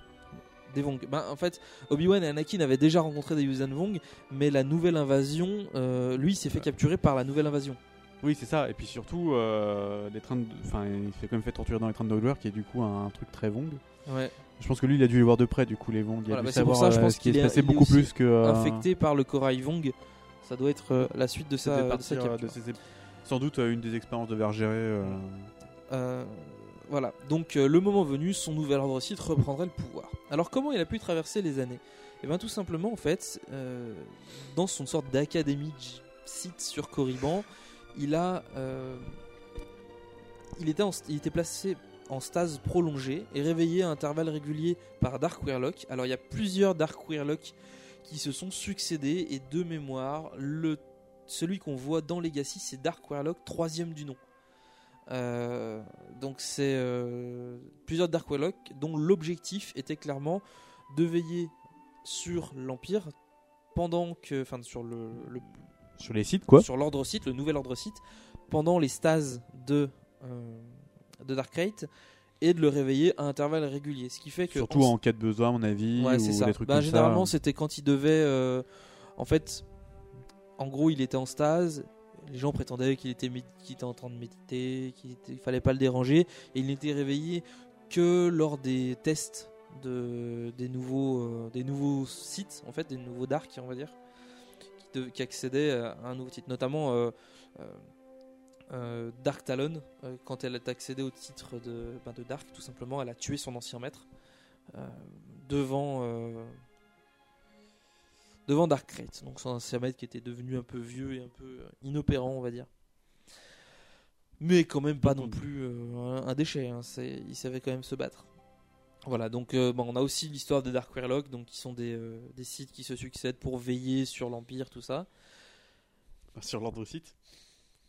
Des Vong. Ben, en fait, Obi-Wan et Anakin avaient déjà rencontré des Yuuzhan Vong, mais la nouvelle invasion, euh, lui, s'est fait capturer par la nouvelle invasion. Oui, c'est ça. Et puis surtout, euh, les trains de... enfin, il s'est quand même fait torturer dans les trains de douleur, qui est du coup un, truc très Vong. Ouais. Je pense que lui, il a dû les voir de près, du coup, les Vong. Il Voilà, a dû bah, c'est pour savoir ça, je euh, pense qu'il se est, est beaucoup plus que. euh, infecté par le corail Vong. Ça doit être euh, la suite de ça sa, devait de sa partir, capture. de ses- Sans doute euh, une des expériences de Vergéré. euh, Euh, voilà, donc euh, le moment venu, son nouvel ordre Sith reprendrait le pouvoir. Alors comment il a pu traverser les années? Eh bien tout simplement en fait, euh, dans son sorte d'académie Sith sur Korriban, il a, euh, il était, en- il était placé en stase prolongée et réveillé à intervalles réguliers par Dark Weirlock. Alors il y a plusieurs Dark Weirlock qui se sont succédés et de mémoire, le, celui qu'on voit dans Legacy c'est Dark Weirlock, troisième du nom. Euh, donc c'est euh, plusieurs Dark Warlock dont l'objectif était clairement de veiller sur l'Empire pendant que, enfin sur le, le- Sur les sites, quoi Sur l'ordre site, le nouvel ordre site, pendant les stases de, euh, de Darkrai et de le réveiller à intervalles réguliers. Ce qui fait que. Surtout en cas de besoin, à mon avis, Ouais, ou c'est ça. des trucs Bah, comme généralement, ça. c'était quand il devait. euh, en fait, en gros, il était en stase. Les gens prétendaient qu'il était, en train de méditer, qu'il il fallait pas le déranger. Et il n'était réveillé que lors des tests de, des, nouveaux, euh, des nouveaux sites, en fait, des nouveaux dark, on va dire, qui, de- qui accédaient à un nouveau titre. Notamment euh, euh, Dark Talon, euh, quand elle a accédé au titre de, ben, de Dark, tout simplement, elle a tué son ancien maître euh, devant, devant Darkrai. Donc son ancien maître qui était devenu un peu vieux et un peu inopérant, on va dire. Mais quand même pas non plus euh, un, déchet, hein, il savait quand même se battre. Voilà, donc euh, bon, on a aussi l'histoire des Dark Warlock, donc qui sont des, euh, des sites qui se succèdent pour veiller sur l'Empire, tout ça. Sur l'ordre site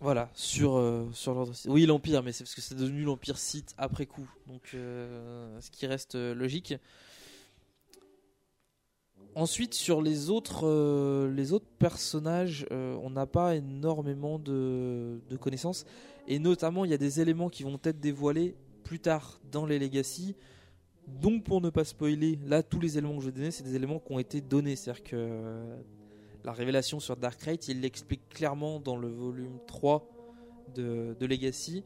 Voilà, sur, euh, sur l'ordre. Oui, l'Empire, mais c'est parce que c'est devenu l'Empire site après coup. Donc, euh, ce qui reste euh, logique. Ensuite, sur les autres, euh, les autres personnages, on n'a pas énormément de, de connaissances. Et notamment, il y a des éléments qui vont être dévoilés plus tard dans les Legacy. Donc, pour ne pas spoiler, là, tous les éléments que je vais donner, c'est des éléments qui ont été donnés. C'est-à-dire que la révélation sur Darkrai, il l'explique clairement dans le volume 3 de, Legacy.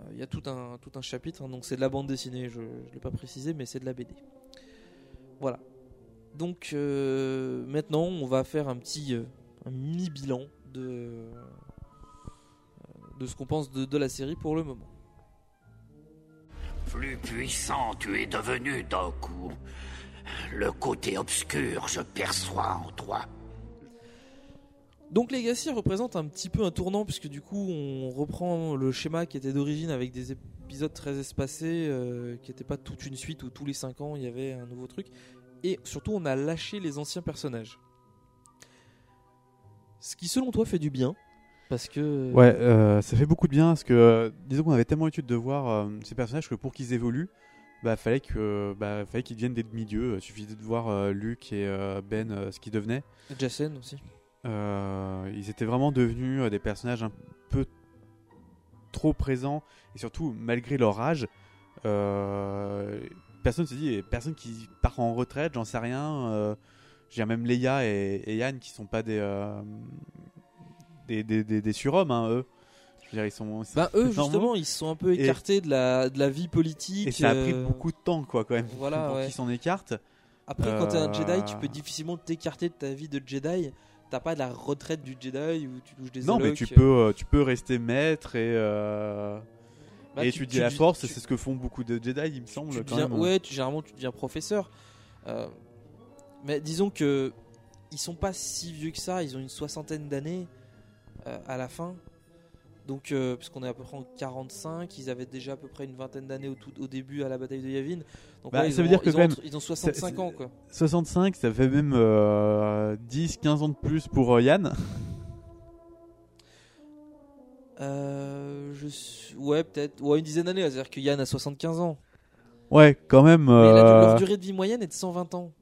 Euh, Il y a tout un, chapitre, hein, donc c'est de la bande dessinée, je ne l'ai pas précisé, mais c'est de la BD. Voilà. Donc euh, maintenant, on va faire un petit euh, un mini bilan de, de ce qu'on pense de, de la série pour le moment. Plus puissant tu es devenu, Doku. Le côté obscur, je perçois en toi. Donc Legacy représente un petit peu un tournant puisque du coup on reprend le schéma qui était d'origine avec des épisodes très espacés euh, qui n'étaient pas toute une suite où tous les 5 ans il y avait un nouveau truc et surtout on a lâché les anciens personnages. Ce qui selon toi fait du bien parce que Ouais, euh, ça fait beaucoup de bien parce que euh, disons qu'on avait tellement l'habitude de voir ces personnages que pour qu'ils évoluent, bah fallait que bah fallait qu'ils deviennent des demi-dieux. Il suffisait de voir Luke et Ben ce qu'ils devenaient. Jason aussi. Euh, ils étaient vraiment devenus euh, des personnages un peu trop présents et surtout malgré leur âge, euh, personne se dit, et personne qui part en retraite, j'en sais rien. J'ai même Leia et, et Yann qui sont pas des euh, des, des, des, des surhommes, hein, eux. Je veux dire, ils sont. Bah, eux, justement, ils se sont un peu Et- écartés de la, de la vie politique. Et ça a pris beaucoup de temps, quoi, quand même, Voilà, pour ouais. qu'ils s'en écartent. Après, quand t'es un Jedi, tu peux difficilement t'écarter de ta vie de Jedi. T'as pas la retraite du Jedi où tu touches des Non, mais tu peux, euh, tu peux rester maître et, euh, Bah, et tu- étudier tu- la force. C'est ce que font beaucoup de Jedi, il me semble. tu quand deviens, même. ouais, tu, généralement tu deviens professeur. Euh, mais disons que ils sont pas si vieux que ça. Ils ont une soixantaine d'années euh, à la fin. Donc, euh, puisqu'on est à peu près en 45, ils avaient déjà à peu près une vingtaine d'années au, tout- au début à la bataille de Yavin. Donc, Bah, ouais, ça veut ont- dire que ils quand ont, même, ils ont 65 ça- ans, quoi. 65, ça fait même euh, 10-15 ans de plus pour euh, Yann. Euh, je suis- Ouais, peut-être. Ouais, une dizaine d'années. C'est-à-dire que Yann a 75 ans. Ouais, quand même. Mais la- leur durée de vie moyenne est de 120 ans.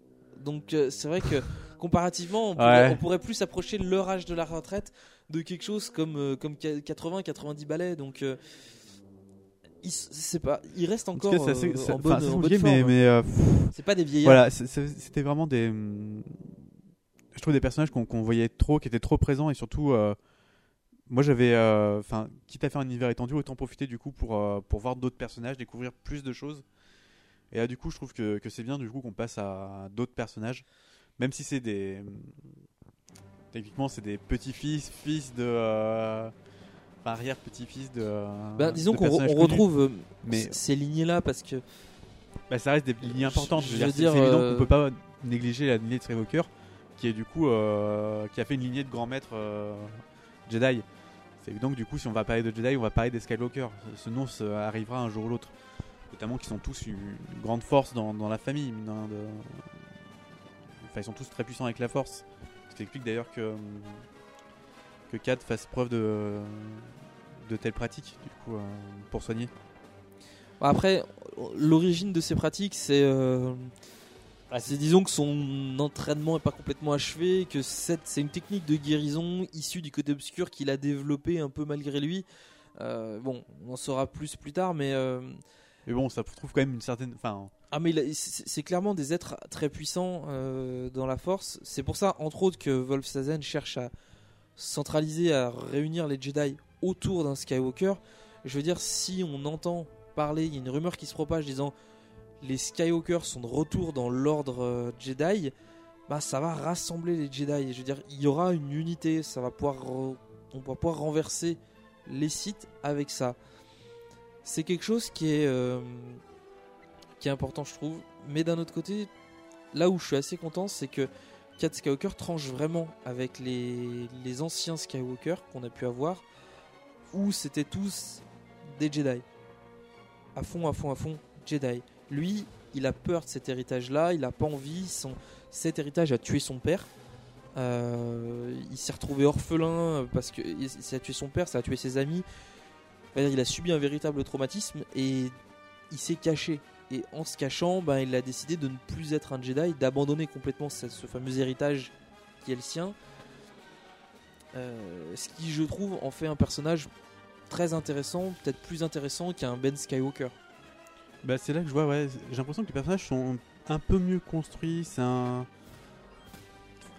Donc euh, c'est vrai que comparativement, on pourrait, Ouais. on pourrait plus s'approcher de leur âge de la retraite de quelque chose comme, euh, comme 80-90 balais. Donc euh, ils, c'est pas, ils restent En encore cas, c'est assez- euh, en bonne, en compliqué, mais, forme. mais, euh, c'est pas des vieillards. Voilà, c'était vraiment des. hum, Je trouve des personnages qu'on qu'on voyait trop, qui étaient trop présents et surtout. euh, moi j'avais. euh, Enfin, quitte à faire un univers étendu, autant profiter du coup pour, euh, pour voir d'autres personnages, découvrir plus de choses. Et là, du coup, je trouve que, que c'est bien du coup qu'on passe à d'autres personnages. Même si c'est des. Techniquement, c'est des petits-fils, fils de. euh, enfin, arrière-petits-fils de. euh, Ben, disons qu'on re- retrouve euh, Mais ces lignées-là parce que. bah, ça reste des lignes importantes. Je veux je dire, veux c'est dire, c'est évident euh, qu'on peut pas négliger la lignée de Skywalker, qui est du coup euh, qui a fait une lignée de grands maîtres euh, Jedi. C'est évident que du coup, si on va parler de Jedi, on va parler des Skywalker. Ce nom arrivera un jour ou l'autre. Notamment qu'ils sont tous une grande force dans, dans la famille. Enfin, ils sont tous très puissants avec la force. Ce qui explique d'ailleurs que que Cad fasse preuve de de telles pratiques du coup euh, pour soigner. Après, l'origine de ces pratiques, c'est euh, c'est disons que son entraînement est pas complètement achevé, que c'est une technique de guérison issue du côté obscur qu'il a développé un peu malgré lui. Euh, bon, on en saura plus plus tard, mais euh, Mais bon, ça trouve quand même une certaine. Enfin, ah mais c'est clairement des êtres très puissants euh, dans la Force. C'est pour ça, entre autres, que Wolf Sazen cherche à centraliser, à réunir les Jedi autour d'un Skywalker. Je veux dire, si on entend parler, il y a une rumeur qui se propage disant les Skywalkers sont de retour dans l'ordre euh, Jedi, bah ça va rassembler les Jedi. Je veux dire, il y aura une unité, ça va pouvoir, on va pouvoir renverser les sites avec ça. C'est quelque chose qui est euh, qui est important, je trouve. Mais d'un autre côté, là où je suis assez content, c'est que Kat Skywalker tranche vraiment avec les, les anciens Skywalker qu'on a pu avoir, où c'était tous des Jedi. À fond, à fond, à fond, Jedi. Lui, il a peur de cet héritage-là, il a pas envie, son, cet héritage a tué son père. Euh, il s'est retrouvé orphelin parce que ça a tué son père, ça a tué ses amis. Il a subi un véritable traumatisme et il s'est caché. Et en se cachant, ben, il a décidé de ne plus être un Jedi, d'abandonner complètement ce, fameux héritage qui est le sien. Euh, ce qui, je trouve, en fait un personnage très intéressant, peut-être plus intéressant qu'un Ben Skywalker. Bah, c'est là que je vois, ouais, j'ai l'impression que les personnages sont un peu mieux construits, c'est un.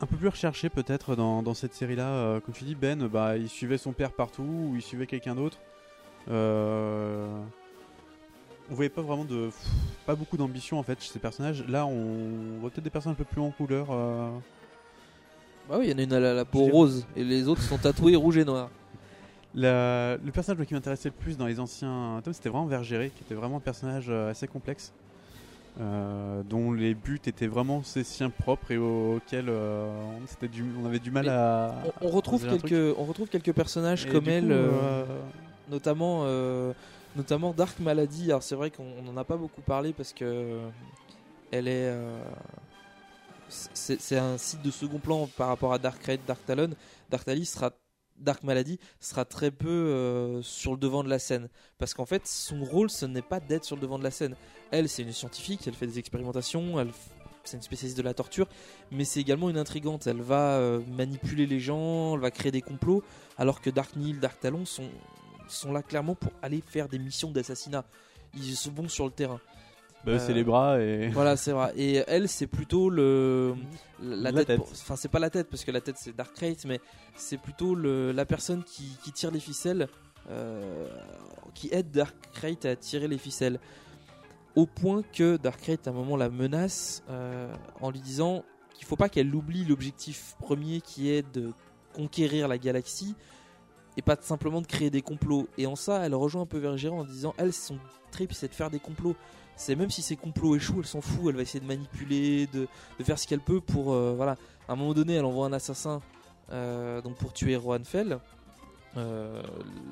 un peu plus recherché peut-être dans, dans cette série-là. Euh, comme tu dis, Ben, bah, il suivait son père partout, ou il suivait quelqu'un d'autre. Euh, On voyait pas vraiment de. pff, pas beaucoup d'ambition en fait chez ces personnages. Là, on voit peut-être des personnages un peu plus en couleur. euh. Bah oui, il y en a une à la, la peau rose et les autres sont tatoués rouge et noir. La- le personnage qui m'intéressait le plus dans les anciens tomes, c'était vraiment Vergéré, qui était vraiment un personnage euh, assez complexe, euh, dont les buts étaient vraiment ses siens propres et auxquels euh, on, c'était du- on avait du mal à. On, on retrouve à dire un truc. quelques, on retrouve quelques personnages Et comme du elle, coup, euh, euh, notamment, euh, notamment Dark Malady. Alors c'est vrai qu'on n'en a pas beaucoup parlé parce que elle est, euh, c'est un site de second plan par rapport à Dark Raid, Dark Talon. Dark Tally sera Dark Malady sera très peu euh, sur le devant de la scène parce qu'en fait son rôle ce n'est pas d'être sur le devant de la scène. Elle c'est une scientifique, elle fait des expérimentations, elle c'est une spécialiste de la torture, mais c'est également une intrigante. Elle va euh, manipuler les gens, elle va créer des complots, alors que Dark Neil, Dark Talon sont, sont là clairement pour aller faire des missions d'assassinat. Ils sont bons sur le terrain. Bah, c'est les bras et- Voilà, c'est vrai. Et elle, c'est plutôt le la, La tête. Enfin, c'est pas la tête parce que la tête c'est Dark Crate, mais c'est plutôt le, la personne qui, qui tire les ficelles, euh, qui aide Dark Crate à tirer les ficelles. Au point que Dark Crate à un moment la menace euh, en lui disant qu'il faut pas qu'elle oublie l'objectif premier qui est de conquérir la galaxie et pas simplement de créer des complots. Et en ça, elle rejoint un peu Vergera en disant elle, son trip, c'est de faire des complots. C'est même si ces complots échouent, elle s'en fout. Elle va essayer de manipuler, de, faire ce qu'elle peut pour. euh, voilà. À un moment donné, elle envoie un assassin euh, donc pour tuer Rohan Fell. Euh,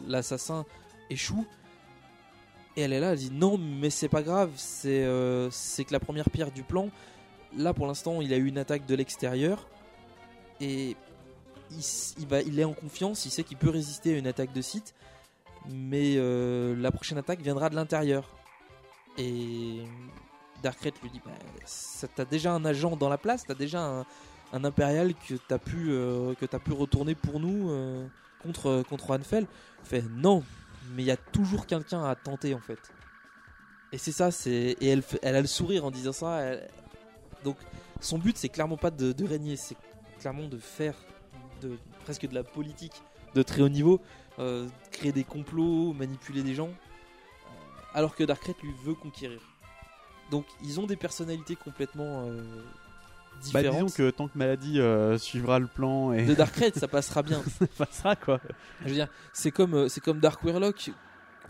L'assassin échoue. Et elle est là, elle dit non, mais c'est pas grave, c'est c'est que la première pierre du plan. Là, pour l'instant, il a eu une attaque de l'extérieur. Et il, est en confiance, il sait qu'il peut résister à une attaque de site. Mais euh, la prochaine attaque viendra de l'intérieur. Et Darkrai lui dit bah, T'as déjà un agent dans la place, t'as déjà un, impérial que t'as pu, euh, que t'as pu retourner pour nous euh, contre, contre Anfel. Il fait Non, mais il y a toujours quelqu'un à tenter en fait. Et c'est ça, c'est elle, a le sourire en disant ça. Donc son but c'est clairement pas de régner, c'est clairement de faire de, presque de la politique de très haut niveau, euh, créer des complots, manipuler des gens, euh, alors que Darkrai lui veut conquérir. Donc ils ont des personnalités complètement euh, Bah, différentes. disons que tant que Maladie euh, suivra le plan et. de Darkrai, ça passera bien. ça passera quoi. Je veux dire, c'est comme, c'est comme Dark Warlock.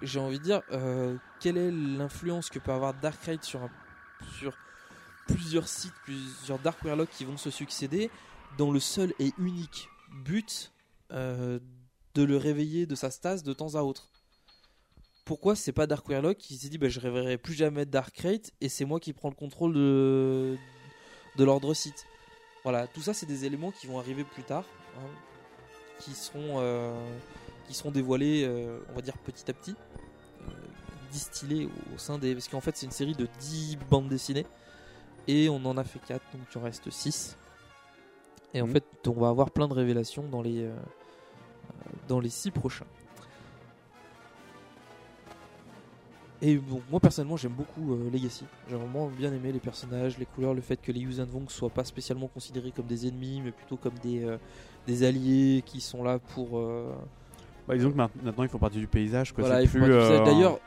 J'ai envie de dire, euh, quelle est l'influence que peut avoir Darkrai sur, un- sur plusieurs sites, plusieurs Dark Warlock qui vont se succéder, dans le seul et unique but euh, de le réveiller de sa stase de temps à autre. Pourquoi c'est pas Dark Warlock qui s'est dit bah, je réveillerai plus jamais Darkrai et c'est moi qui prends le contrôle de, de l'ordre site Voilà, tout ça c'est des éléments qui vont arriver plus tard, hein, qui seront euh, qui seront dévoilés, euh, on va dire petit à petit, distillés au sein des. Parce qu'en fait, c'est une série de 10 bandes dessinées. Et on en a fait 4, donc il en reste 6. Et en Mhm. fait, on va avoir plein de révélations dans les, euh, dans les 6 prochains. Et bon, moi personnellement j'aime beaucoup euh, Legacy. J'ai vraiment bien aimé les personnages, les couleurs, le fait que les Yuuzhan Vong soient pas spécialement considérés comme des ennemis, mais plutôt comme des, euh, des alliés qui sont là pour. Bah, disons que ma- maintenant ils font partie du paysage. Quoi. voilà, plus, D'ailleurs,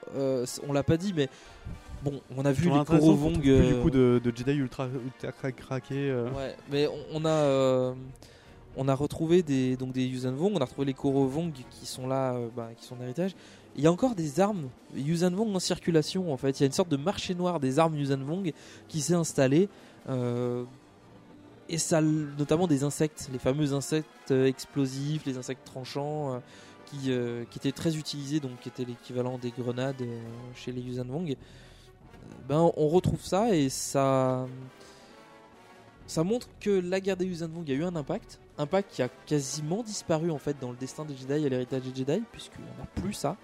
on l'a pas dit, mais bon, on a vu les l'intéressant, Koro on Vong. retrouve plus du euh, coup de, de Jedi ultra, ultra euh. Ouais, mais on, on a euh, on a retrouvé des donc des Yuuzhan Vong, on a retrouvé les Koro Vong qui sont là, euh, bah, qui sont en héritage. Il y a encore des armes Yuuzhan Vong en circulation en fait. Il y a une sorte de marché noir des armes Yuuzhan Vong qui s'est installé. euh, et ça, notamment des insectes, les fameux insectes euh, explosifs, les insectes tranchants, euh, qui, euh, qui étaient très utilisés, donc qui étaient l'équivalent des grenades euh, chez les Yuuzhan Vong. Ben, on retrouve ça et ça, ça montre que la guerre des Yuuzhan a eu un impact, impact qui a quasiment disparu en fait dans le destin des Jedi et l'héritage des Jedi, puisqu'on n'a plus ça.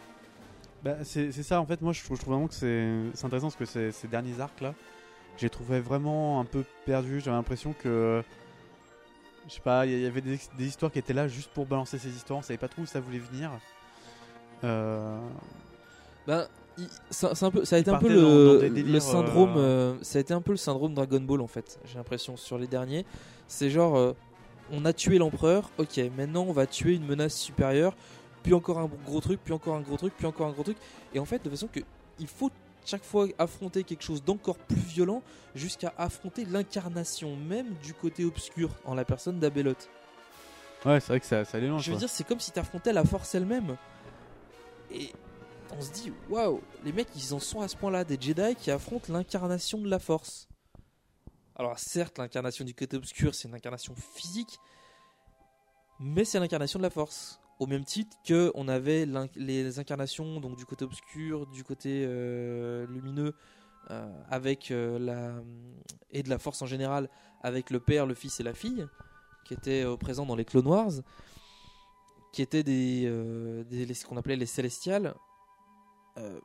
Bah, c'est ça en fait. Moi je trouve, je trouve vraiment que c'est intéressant parce que ces, ces derniers arcs là j'ai trouvé vraiment un peu perdu. J'avais l'impression que je sais pas il y- avait des, des histoires qui étaient là juste pour balancer ces histoires. On savait pas trop où ça voulait venir. Euh... Ben, ça, c'est un peu, ça a été un peu dans- le, dans syndrome. euh, euh, ça a été un peu le syndrome Dragon Ball en fait. J'ai l'impression sur les derniers. C'est genre, euh, on a tué l'empereur. Ok, maintenant on va tuer une menace supérieure. Puis encore un gros truc, puis encore un gros truc, puis encore un gros truc. Et en fait, de façon que il faut chaque fois affronter quelque chose d'encore plus violent jusqu'à affronter l'incarnation même du côté obscur en la personne d'Abelot. ouais c'est vrai que ça, ça allait loin Je veux quoi. dire, c'est comme si t'affrontais la force elle-même. Et on se dit, waouh, les mecs, ils en sont à ce point-là, des Jedi qui affrontent l'incarnation de la force. Alors, certes, l'incarnation du côté obscur, c'est une incarnation physique, mais c'est l'incarnation de la force. Au même titre que on avait les incarnations donc du côté obscur, du côté euh, lumineux, euh, avec euh, la et de la force en général, avec le père, le fils et la fille, qui étaient présents dans les Clone Wars, qui étaient des, des- ce qu'on appelait les Célestials. Euh,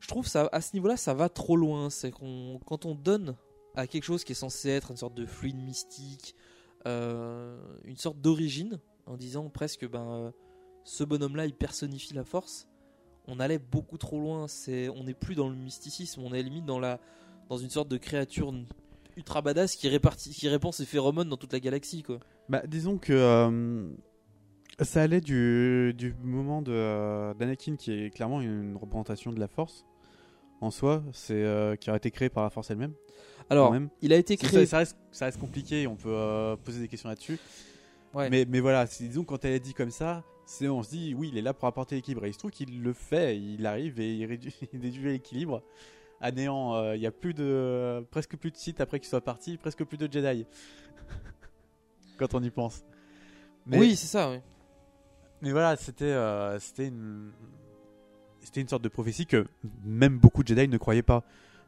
je trouve ça à ce niveau-là, ça va trop loin. C'est qu'on quand on donne à quelque chose qui est censé être une sorte de fluide mystique, euh, une sorte d'origine, en disant presque ben euh, ce bonhomme-là il personnifie la force. On allait beaucoup trop loin. C'est on n'est plus dans le mysticisme, on est limite dans la dans une sorte de créature ultra badass qui répartit qui répand ses phéromones dans toute la galaxie. Bah, disons que ça allait du, du moment euh, d'Anakin qui est clairement une représentation de la Force en soi, c'est euh, qui a été créé par la Force elle-même. Alors, même. il a été créé- Ça, ça reste, ça reste compliqué, on peut euh, poser des questions là-dessus. Ouais. Mais, mais voilà, disons quand elle est dit comme ça, c'est on se dit oui, il est là pour apporter l'équilibre. Et il se trouve qu'il le fait, il arrive et il réduit, il réduit l'équilibre à néant. Euh, Il y a plus de, presque plus de sites après qu'il soit parti, presque plus de Jedi. quand on y pense. Oui, c'est ça, oui. Mais voilà, c'était euh, c'était une c'était une sorte de prophétie que même beaucoup de Jedi ne croyaient pas.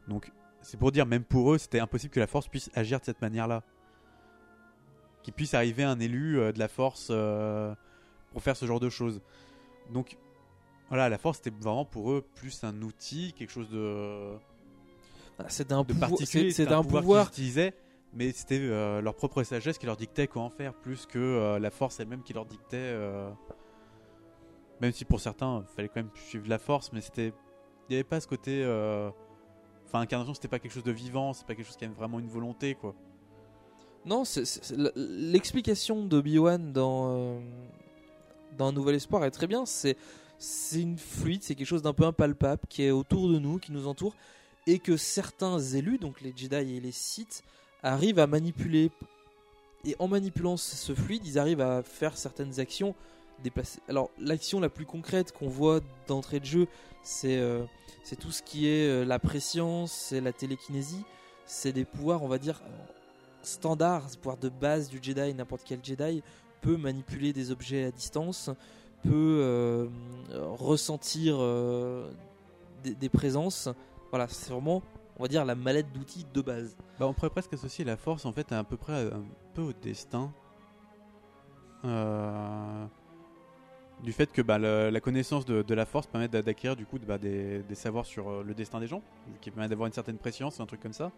Donc c'est pour dire même pour eux, c'était impossible que la Force puisse agir de cette manière-là. Qu'il puisse arriver un élu euh, de la Force euh, pour faire ce genre de choses. Donc voilà, la Force c'était vraiment pour eux plus un outil, quelque chose de C'était un de pouvoir- c'est- c'était un un pouvoir, pouvoir- qu'ils utilisaient, mais c'était euh, leur propre sagesse qui leur dictait quoi en faire, plus que euh, la force elle-même qui leur dictait. euh, Même si pour certains, il fallait quand même suivre la force, mais c'était, il n'y avait pas ce côté. euh, Enfin, incarnation, c'était pas quelque chose de vivant, c'est pas quelque chose qui avait vraiment une volonté quoi. Non, l'explication de Obi-Wan dans, euh, dans Nouvel Espoir est très bien. C'est une fluide, c'est quelque chose d'un peu impalpable qui est autour de nous, qui nous entoure, et que certains élus, donc les Jedi et les Sith, arrivent à manipuler. Et en manipulant ce fluide, ils arrivent à faire certaines actions. Déplacer. Alors, l'action la plus concrète qu'on voit d'entrée de jeu, c'est euh, tout ce qui est euh, la préscience, c'est la télékinésie, c'est des pouvoirs, on va dire, standard, ce pouvoir de base du Jedi, n'importe quel Jedi peut manipuler des objets à distance, peut euh, ressentir des, des présences. Voilà, c'est vraiment, on va dire, la mallette d'outils de base. Bah, on pourrait presque associer la force en fait à, à peu près un peu au destin. Euh, du fait que bah, le- la connaissance de, de la force permet d'a- d'acquérir du coup bah, des, des savoirs sur euh, le destin des gens, qui permet d'avoir une certaine préscience, un truc comme ça.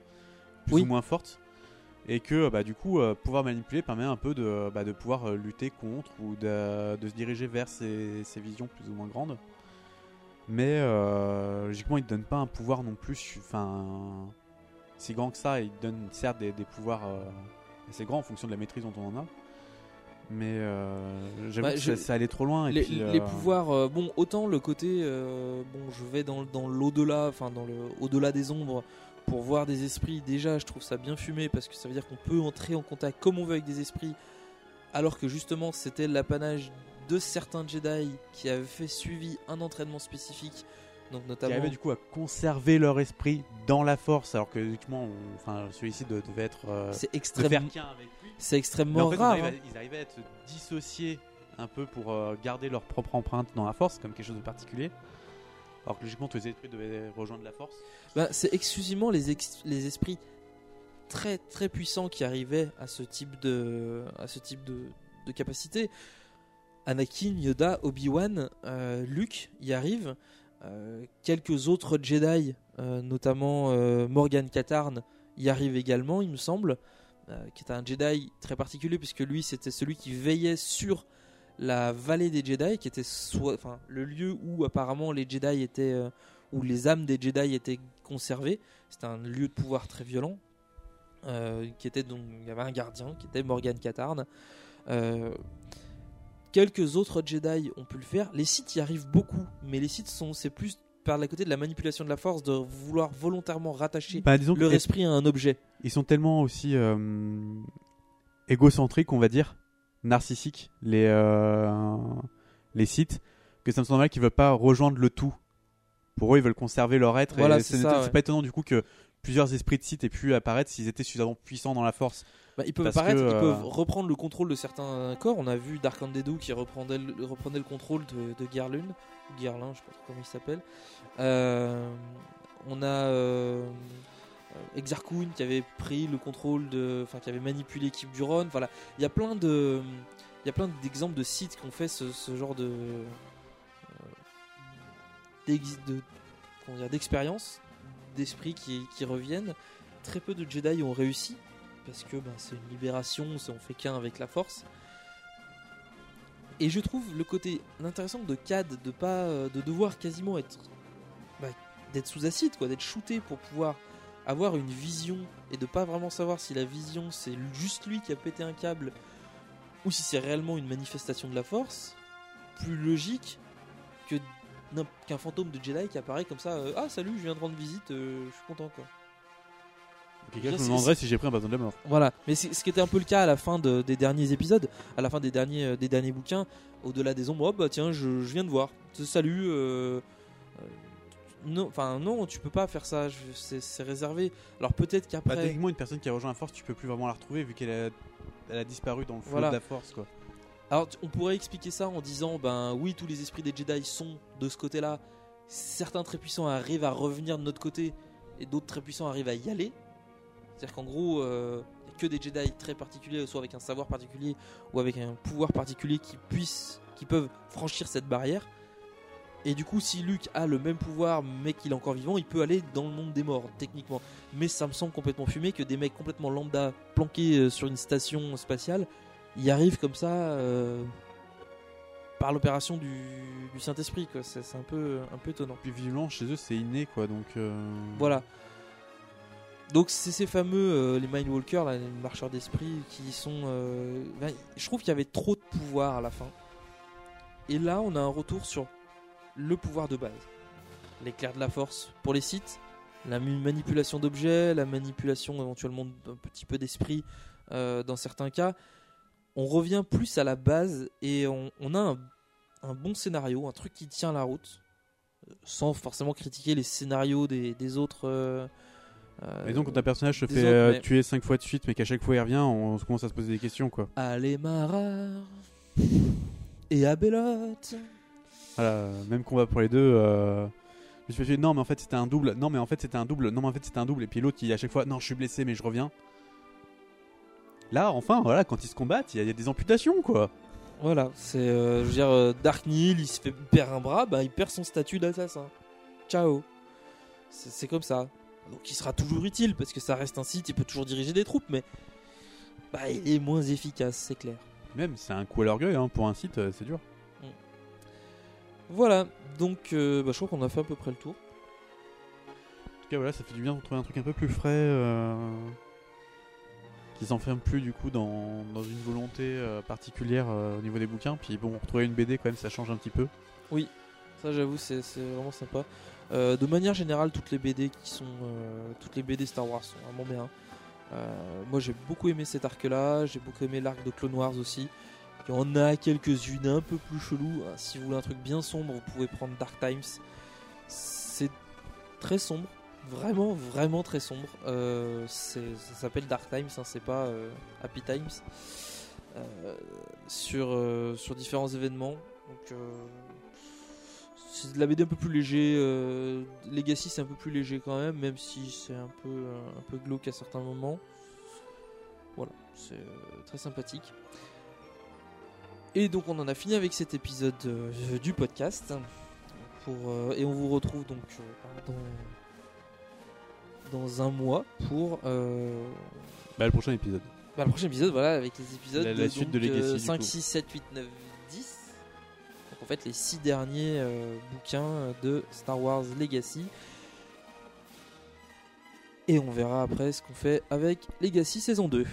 plus ou moins fortes. Et que bah, du coup, euh, pouvoir manipuler permet un peu de, bah, de pouvoir euh, lutter contre ou de, de se diriger vers ces, ces visions plus ou moins grandes. Mais euh, logiquement, il te donne pas un pouvoir non plus enfin, si grand que ça. Il te donne certes des, des pouvoirs euh, assez grands en fonction de la maîtrise dont on en a. Mais euh, j'avoue Bah, que ça, ça allait trop loin. Et les, puis, les euh, pouvoirs, euh, bon, autant le côté, euh, bon, je vais dans, dans l'au-delà, enfin dans le au-delà des ombres pour voir des esprits. Déjà, je trouve ça bien fumé parce que ça veut dire qu'on peut entrer en contact comme on veut avec des esprits, alors que justement c'était l'apanage de certains Jedi qui avaient fait suivi un entraînement spécifique, donc qui notamment. arrivaient du coup à conserver leur esprit dans la force, alors que logiquement, on- enfin, celui-ci de- devait être. euh, C'est extrêmement- c'est extrêmement en fait, rare, hein. à, ils arrivaient à être dissociés un peu pour euh, garder leur propre empreinte dans la force, comme quelque chose de particulier. Alors que logiquement, tous les esprits devaient rejoindre la force. Bah, c'est exclusivement les, ex- les esprits très très puissants qui arrivaient à ce type de, à ce type de, de capacité. Anakin, Yoda, Obi-Wan, euh, Luke y arrivent. Euh, quelques autres Jedi, euh, notamment euh, Morgan Katarn, y arrivent également, il me semble, qui est un Jedi très particulier puisque lui c'était celui qui veillait sur la vallée des Jedi, qui était le lieu où apparemment les Jedi étaient, où les âmes des Jedi étaient conservées. C'était un lieu de pouvoir très violent. qui était donc, il y avait un gardien qui était Morgan Katarn. Euh, quelques autres Jedi ont pu le faire. Les Sith y arrivent beaucoup, mais les Sith sont, c'est plus par le côté de la manipulation de la force, de vouloir volontairement rattacher Bah, leur esprit à un objet. Ils sont tellement aussi euh, égocentriques, on va dire, narcissiques, les, euh, les sites, que ça me semble mal qu'ils veulent pas rejoindre le tout. Pour eux, ils veulent conserver leur être. Voilà, c'est ouais. pas étonnant du coup que plusieurs esprits de sites aient pu apparaître s'ils étaient suffisamment puissants dans la force. Bah, ils peuvent Parce que, ils euh, peuvent reprendre le contrôle de certains corps. On a vu Dark Andedu qui reprenait le, reprenait le contrôle de, de je sais pas comment il s'appelle. Euh, on a euh, euh, Exarchun qui avait pris le contrôle de, enfin qui avait manipulé l'équipe du Ron. Voilà, il y a plein de, il y a plein d'exemples de sites qui ont fait ce, ce genre de, euh, de d'expérience, d'esprit qui, qui reviennent. Très peu de Jedi ont réussi parce que ben, c'est une libération, on fait qu'un avec la Force. Et je trouve le côté intéressant de Cad de pas euh, de devoir quasiment être bah, d'être sous acide quoi, d'être shooté pour pouvoir avoir une vision et de pas vraiment savoir si la vision c'est juste lui qui a pété un câble ou si c'est réellement une manifestation de la Force. Plus logique que qu'un fantôme de Jedi qui apparaît comme ça. euh, ah salut, je viens de rendre visite, euh, je suis content quoi. Quelqu'un sais- demanderait si j'ai pris un bâton de la mort. Voilà, mais c'est ce qui était un peu le cas à la fin de- des derniers épisodes, à la fin des derniers, euh, des derniers bouquins, au-delà des ombres. Oh, bah tiens, je, je viens de voir. Salut. euh, euh, non, enfin non, tu peux pas faire ça. C'est réservé. Alors peut-être Bah, qu'après. techniquement, une personne qui a rejoint la force, tu peux plus vraiment la retrouver vu qu'elle a, elle a disparu dans le flot Voilà. de la force. Quoi. Alors on pourrait expliquer ça en disant ben oui tous les esprits des Jedi sont de ce côté-là. Certains très puissants arrivent à revenir de notre côté et d'autres très puissants arrivent à y aller. C'est-à-dire qu'en gros euh, il y a que des Jedi très particuliers, soit avec un savoir particulier ou avec un pouvoir particulier qui puissent, qui peuvent franchir cette barrière. Et du coup, si Luke a le même pouvoir mais qu'il est encore vivant, il peut aller dans le monde des morts, techniquement. Mais ça me semble complètement fumé que des mecs complètement lambda planqués euh, sur une station spatiale y arrivent comme ça euh, par l'opération du, du Saint-Esprit. C'est un peu, un peu étonnant. Puis visuellement, chez eux, c'est inné quoi. Donc, euh, Voilà. Donc c'est ces fameux euh, les Mindwalkers, les marcheurs d'esprit, qui sont. euh, ben, je trouve qu'il y avait trop de pouvoir à la fin. Et là, on a un retour sur le pouvoir de base. L'éclair de la force pour les sites, la manipulation d'objets, la manipulation éventuellement d'un petit peu d'esprit euh, dans certains cas. On revient plus à la base et on, a un, bon scénario, un truc qui tient la route, sans forcément critiquer les scénarios des, autres. Et donc, quand un personnage se fait autres, euh, mais- tuer 5 fois de suite, mais qu'à chaque fois il revient, on se commence à se poser des questions quoi. Allez Marar et Abelote. Voilà, même combat pour les deux. Euh... Je me suis fait, non, mais en fait c'était un double. Non, mais en fait c'était un double. Non, mais en fait c'était un double. Et puis l'autre qui à chaque fois, non, je suis blessé, mais je reviens. Là, enfin, voilà, quand ils se combattent, il y, a- il y a des amputations quoi. Voilà, c'est euh, je veux dire euh, Dark Neil, il se fait il perd un bras, bah il perd son statut d'assassin. Ciao. C'est comme ça. Donc il sera toujours utile parce que ça reste un site, il peut toujours diriger des troupes, mais bah, il est moins efficace, c'est clair. Même, c'est un coup à l'orgueil hein, pour un site, euh, c'est dur. Voilà, donc euh, bah, je crois qu'on a fait à peu près le tour. En tout cas, voilà, ça fait du bien de trouver un truc un peu plus frais. euh, qui s'enferme plus du coup dans, dans une volonté particulière au niveau des bouquins. Puis bon, retrouver une BD quand même, ça change un petit peu. Oui, ça j'avoue, c'est vraiment sympa. Euh, de manière générale, toutes les BD qui sont, euh, toutes les BD Star Wars sont vraiment bien. Euh, moi, j'ai beaucoup aimé cet arc-là. J'ai beaucoup aimé l'arc de Clone Wars aussi. Il y en a quelques-unes un peu plus cheloues. Ah, Si vous voulez un truc bien sombre, vous pouvez prendre Dark Times. C'est très sombre, vraiment, vraiment très sombre. Ça s'appelle Dark Times, hein, c'est pas Happy Times. Sur, sur différents événements. C'est de la BD un peu plus léger. euh, Legacy, c'est un peu plus léger quand même, même si c'est un peu, un peu glauque à certains moments. Voilà, c'est euh, très sympathique. Et donc, on en a fini avec cet épisode euh, du podcast. Pour, euh, et on vous retrouve donc euh, dans, dans un mois pour. euh, Bah, le prochain épisode. bah, le prochain épisode, voilà, avec les épisodes La- la suite de donc, Legacy, euh, du 5, coup. 6, 7, 8, 9, 10. Donc fait les six derniers euh, bouquins de Star Wars Legacy. Et on verra après ce qu'on fait avec Legacy saison 2.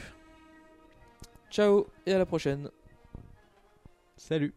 Ciao et à la prochaine. Salut.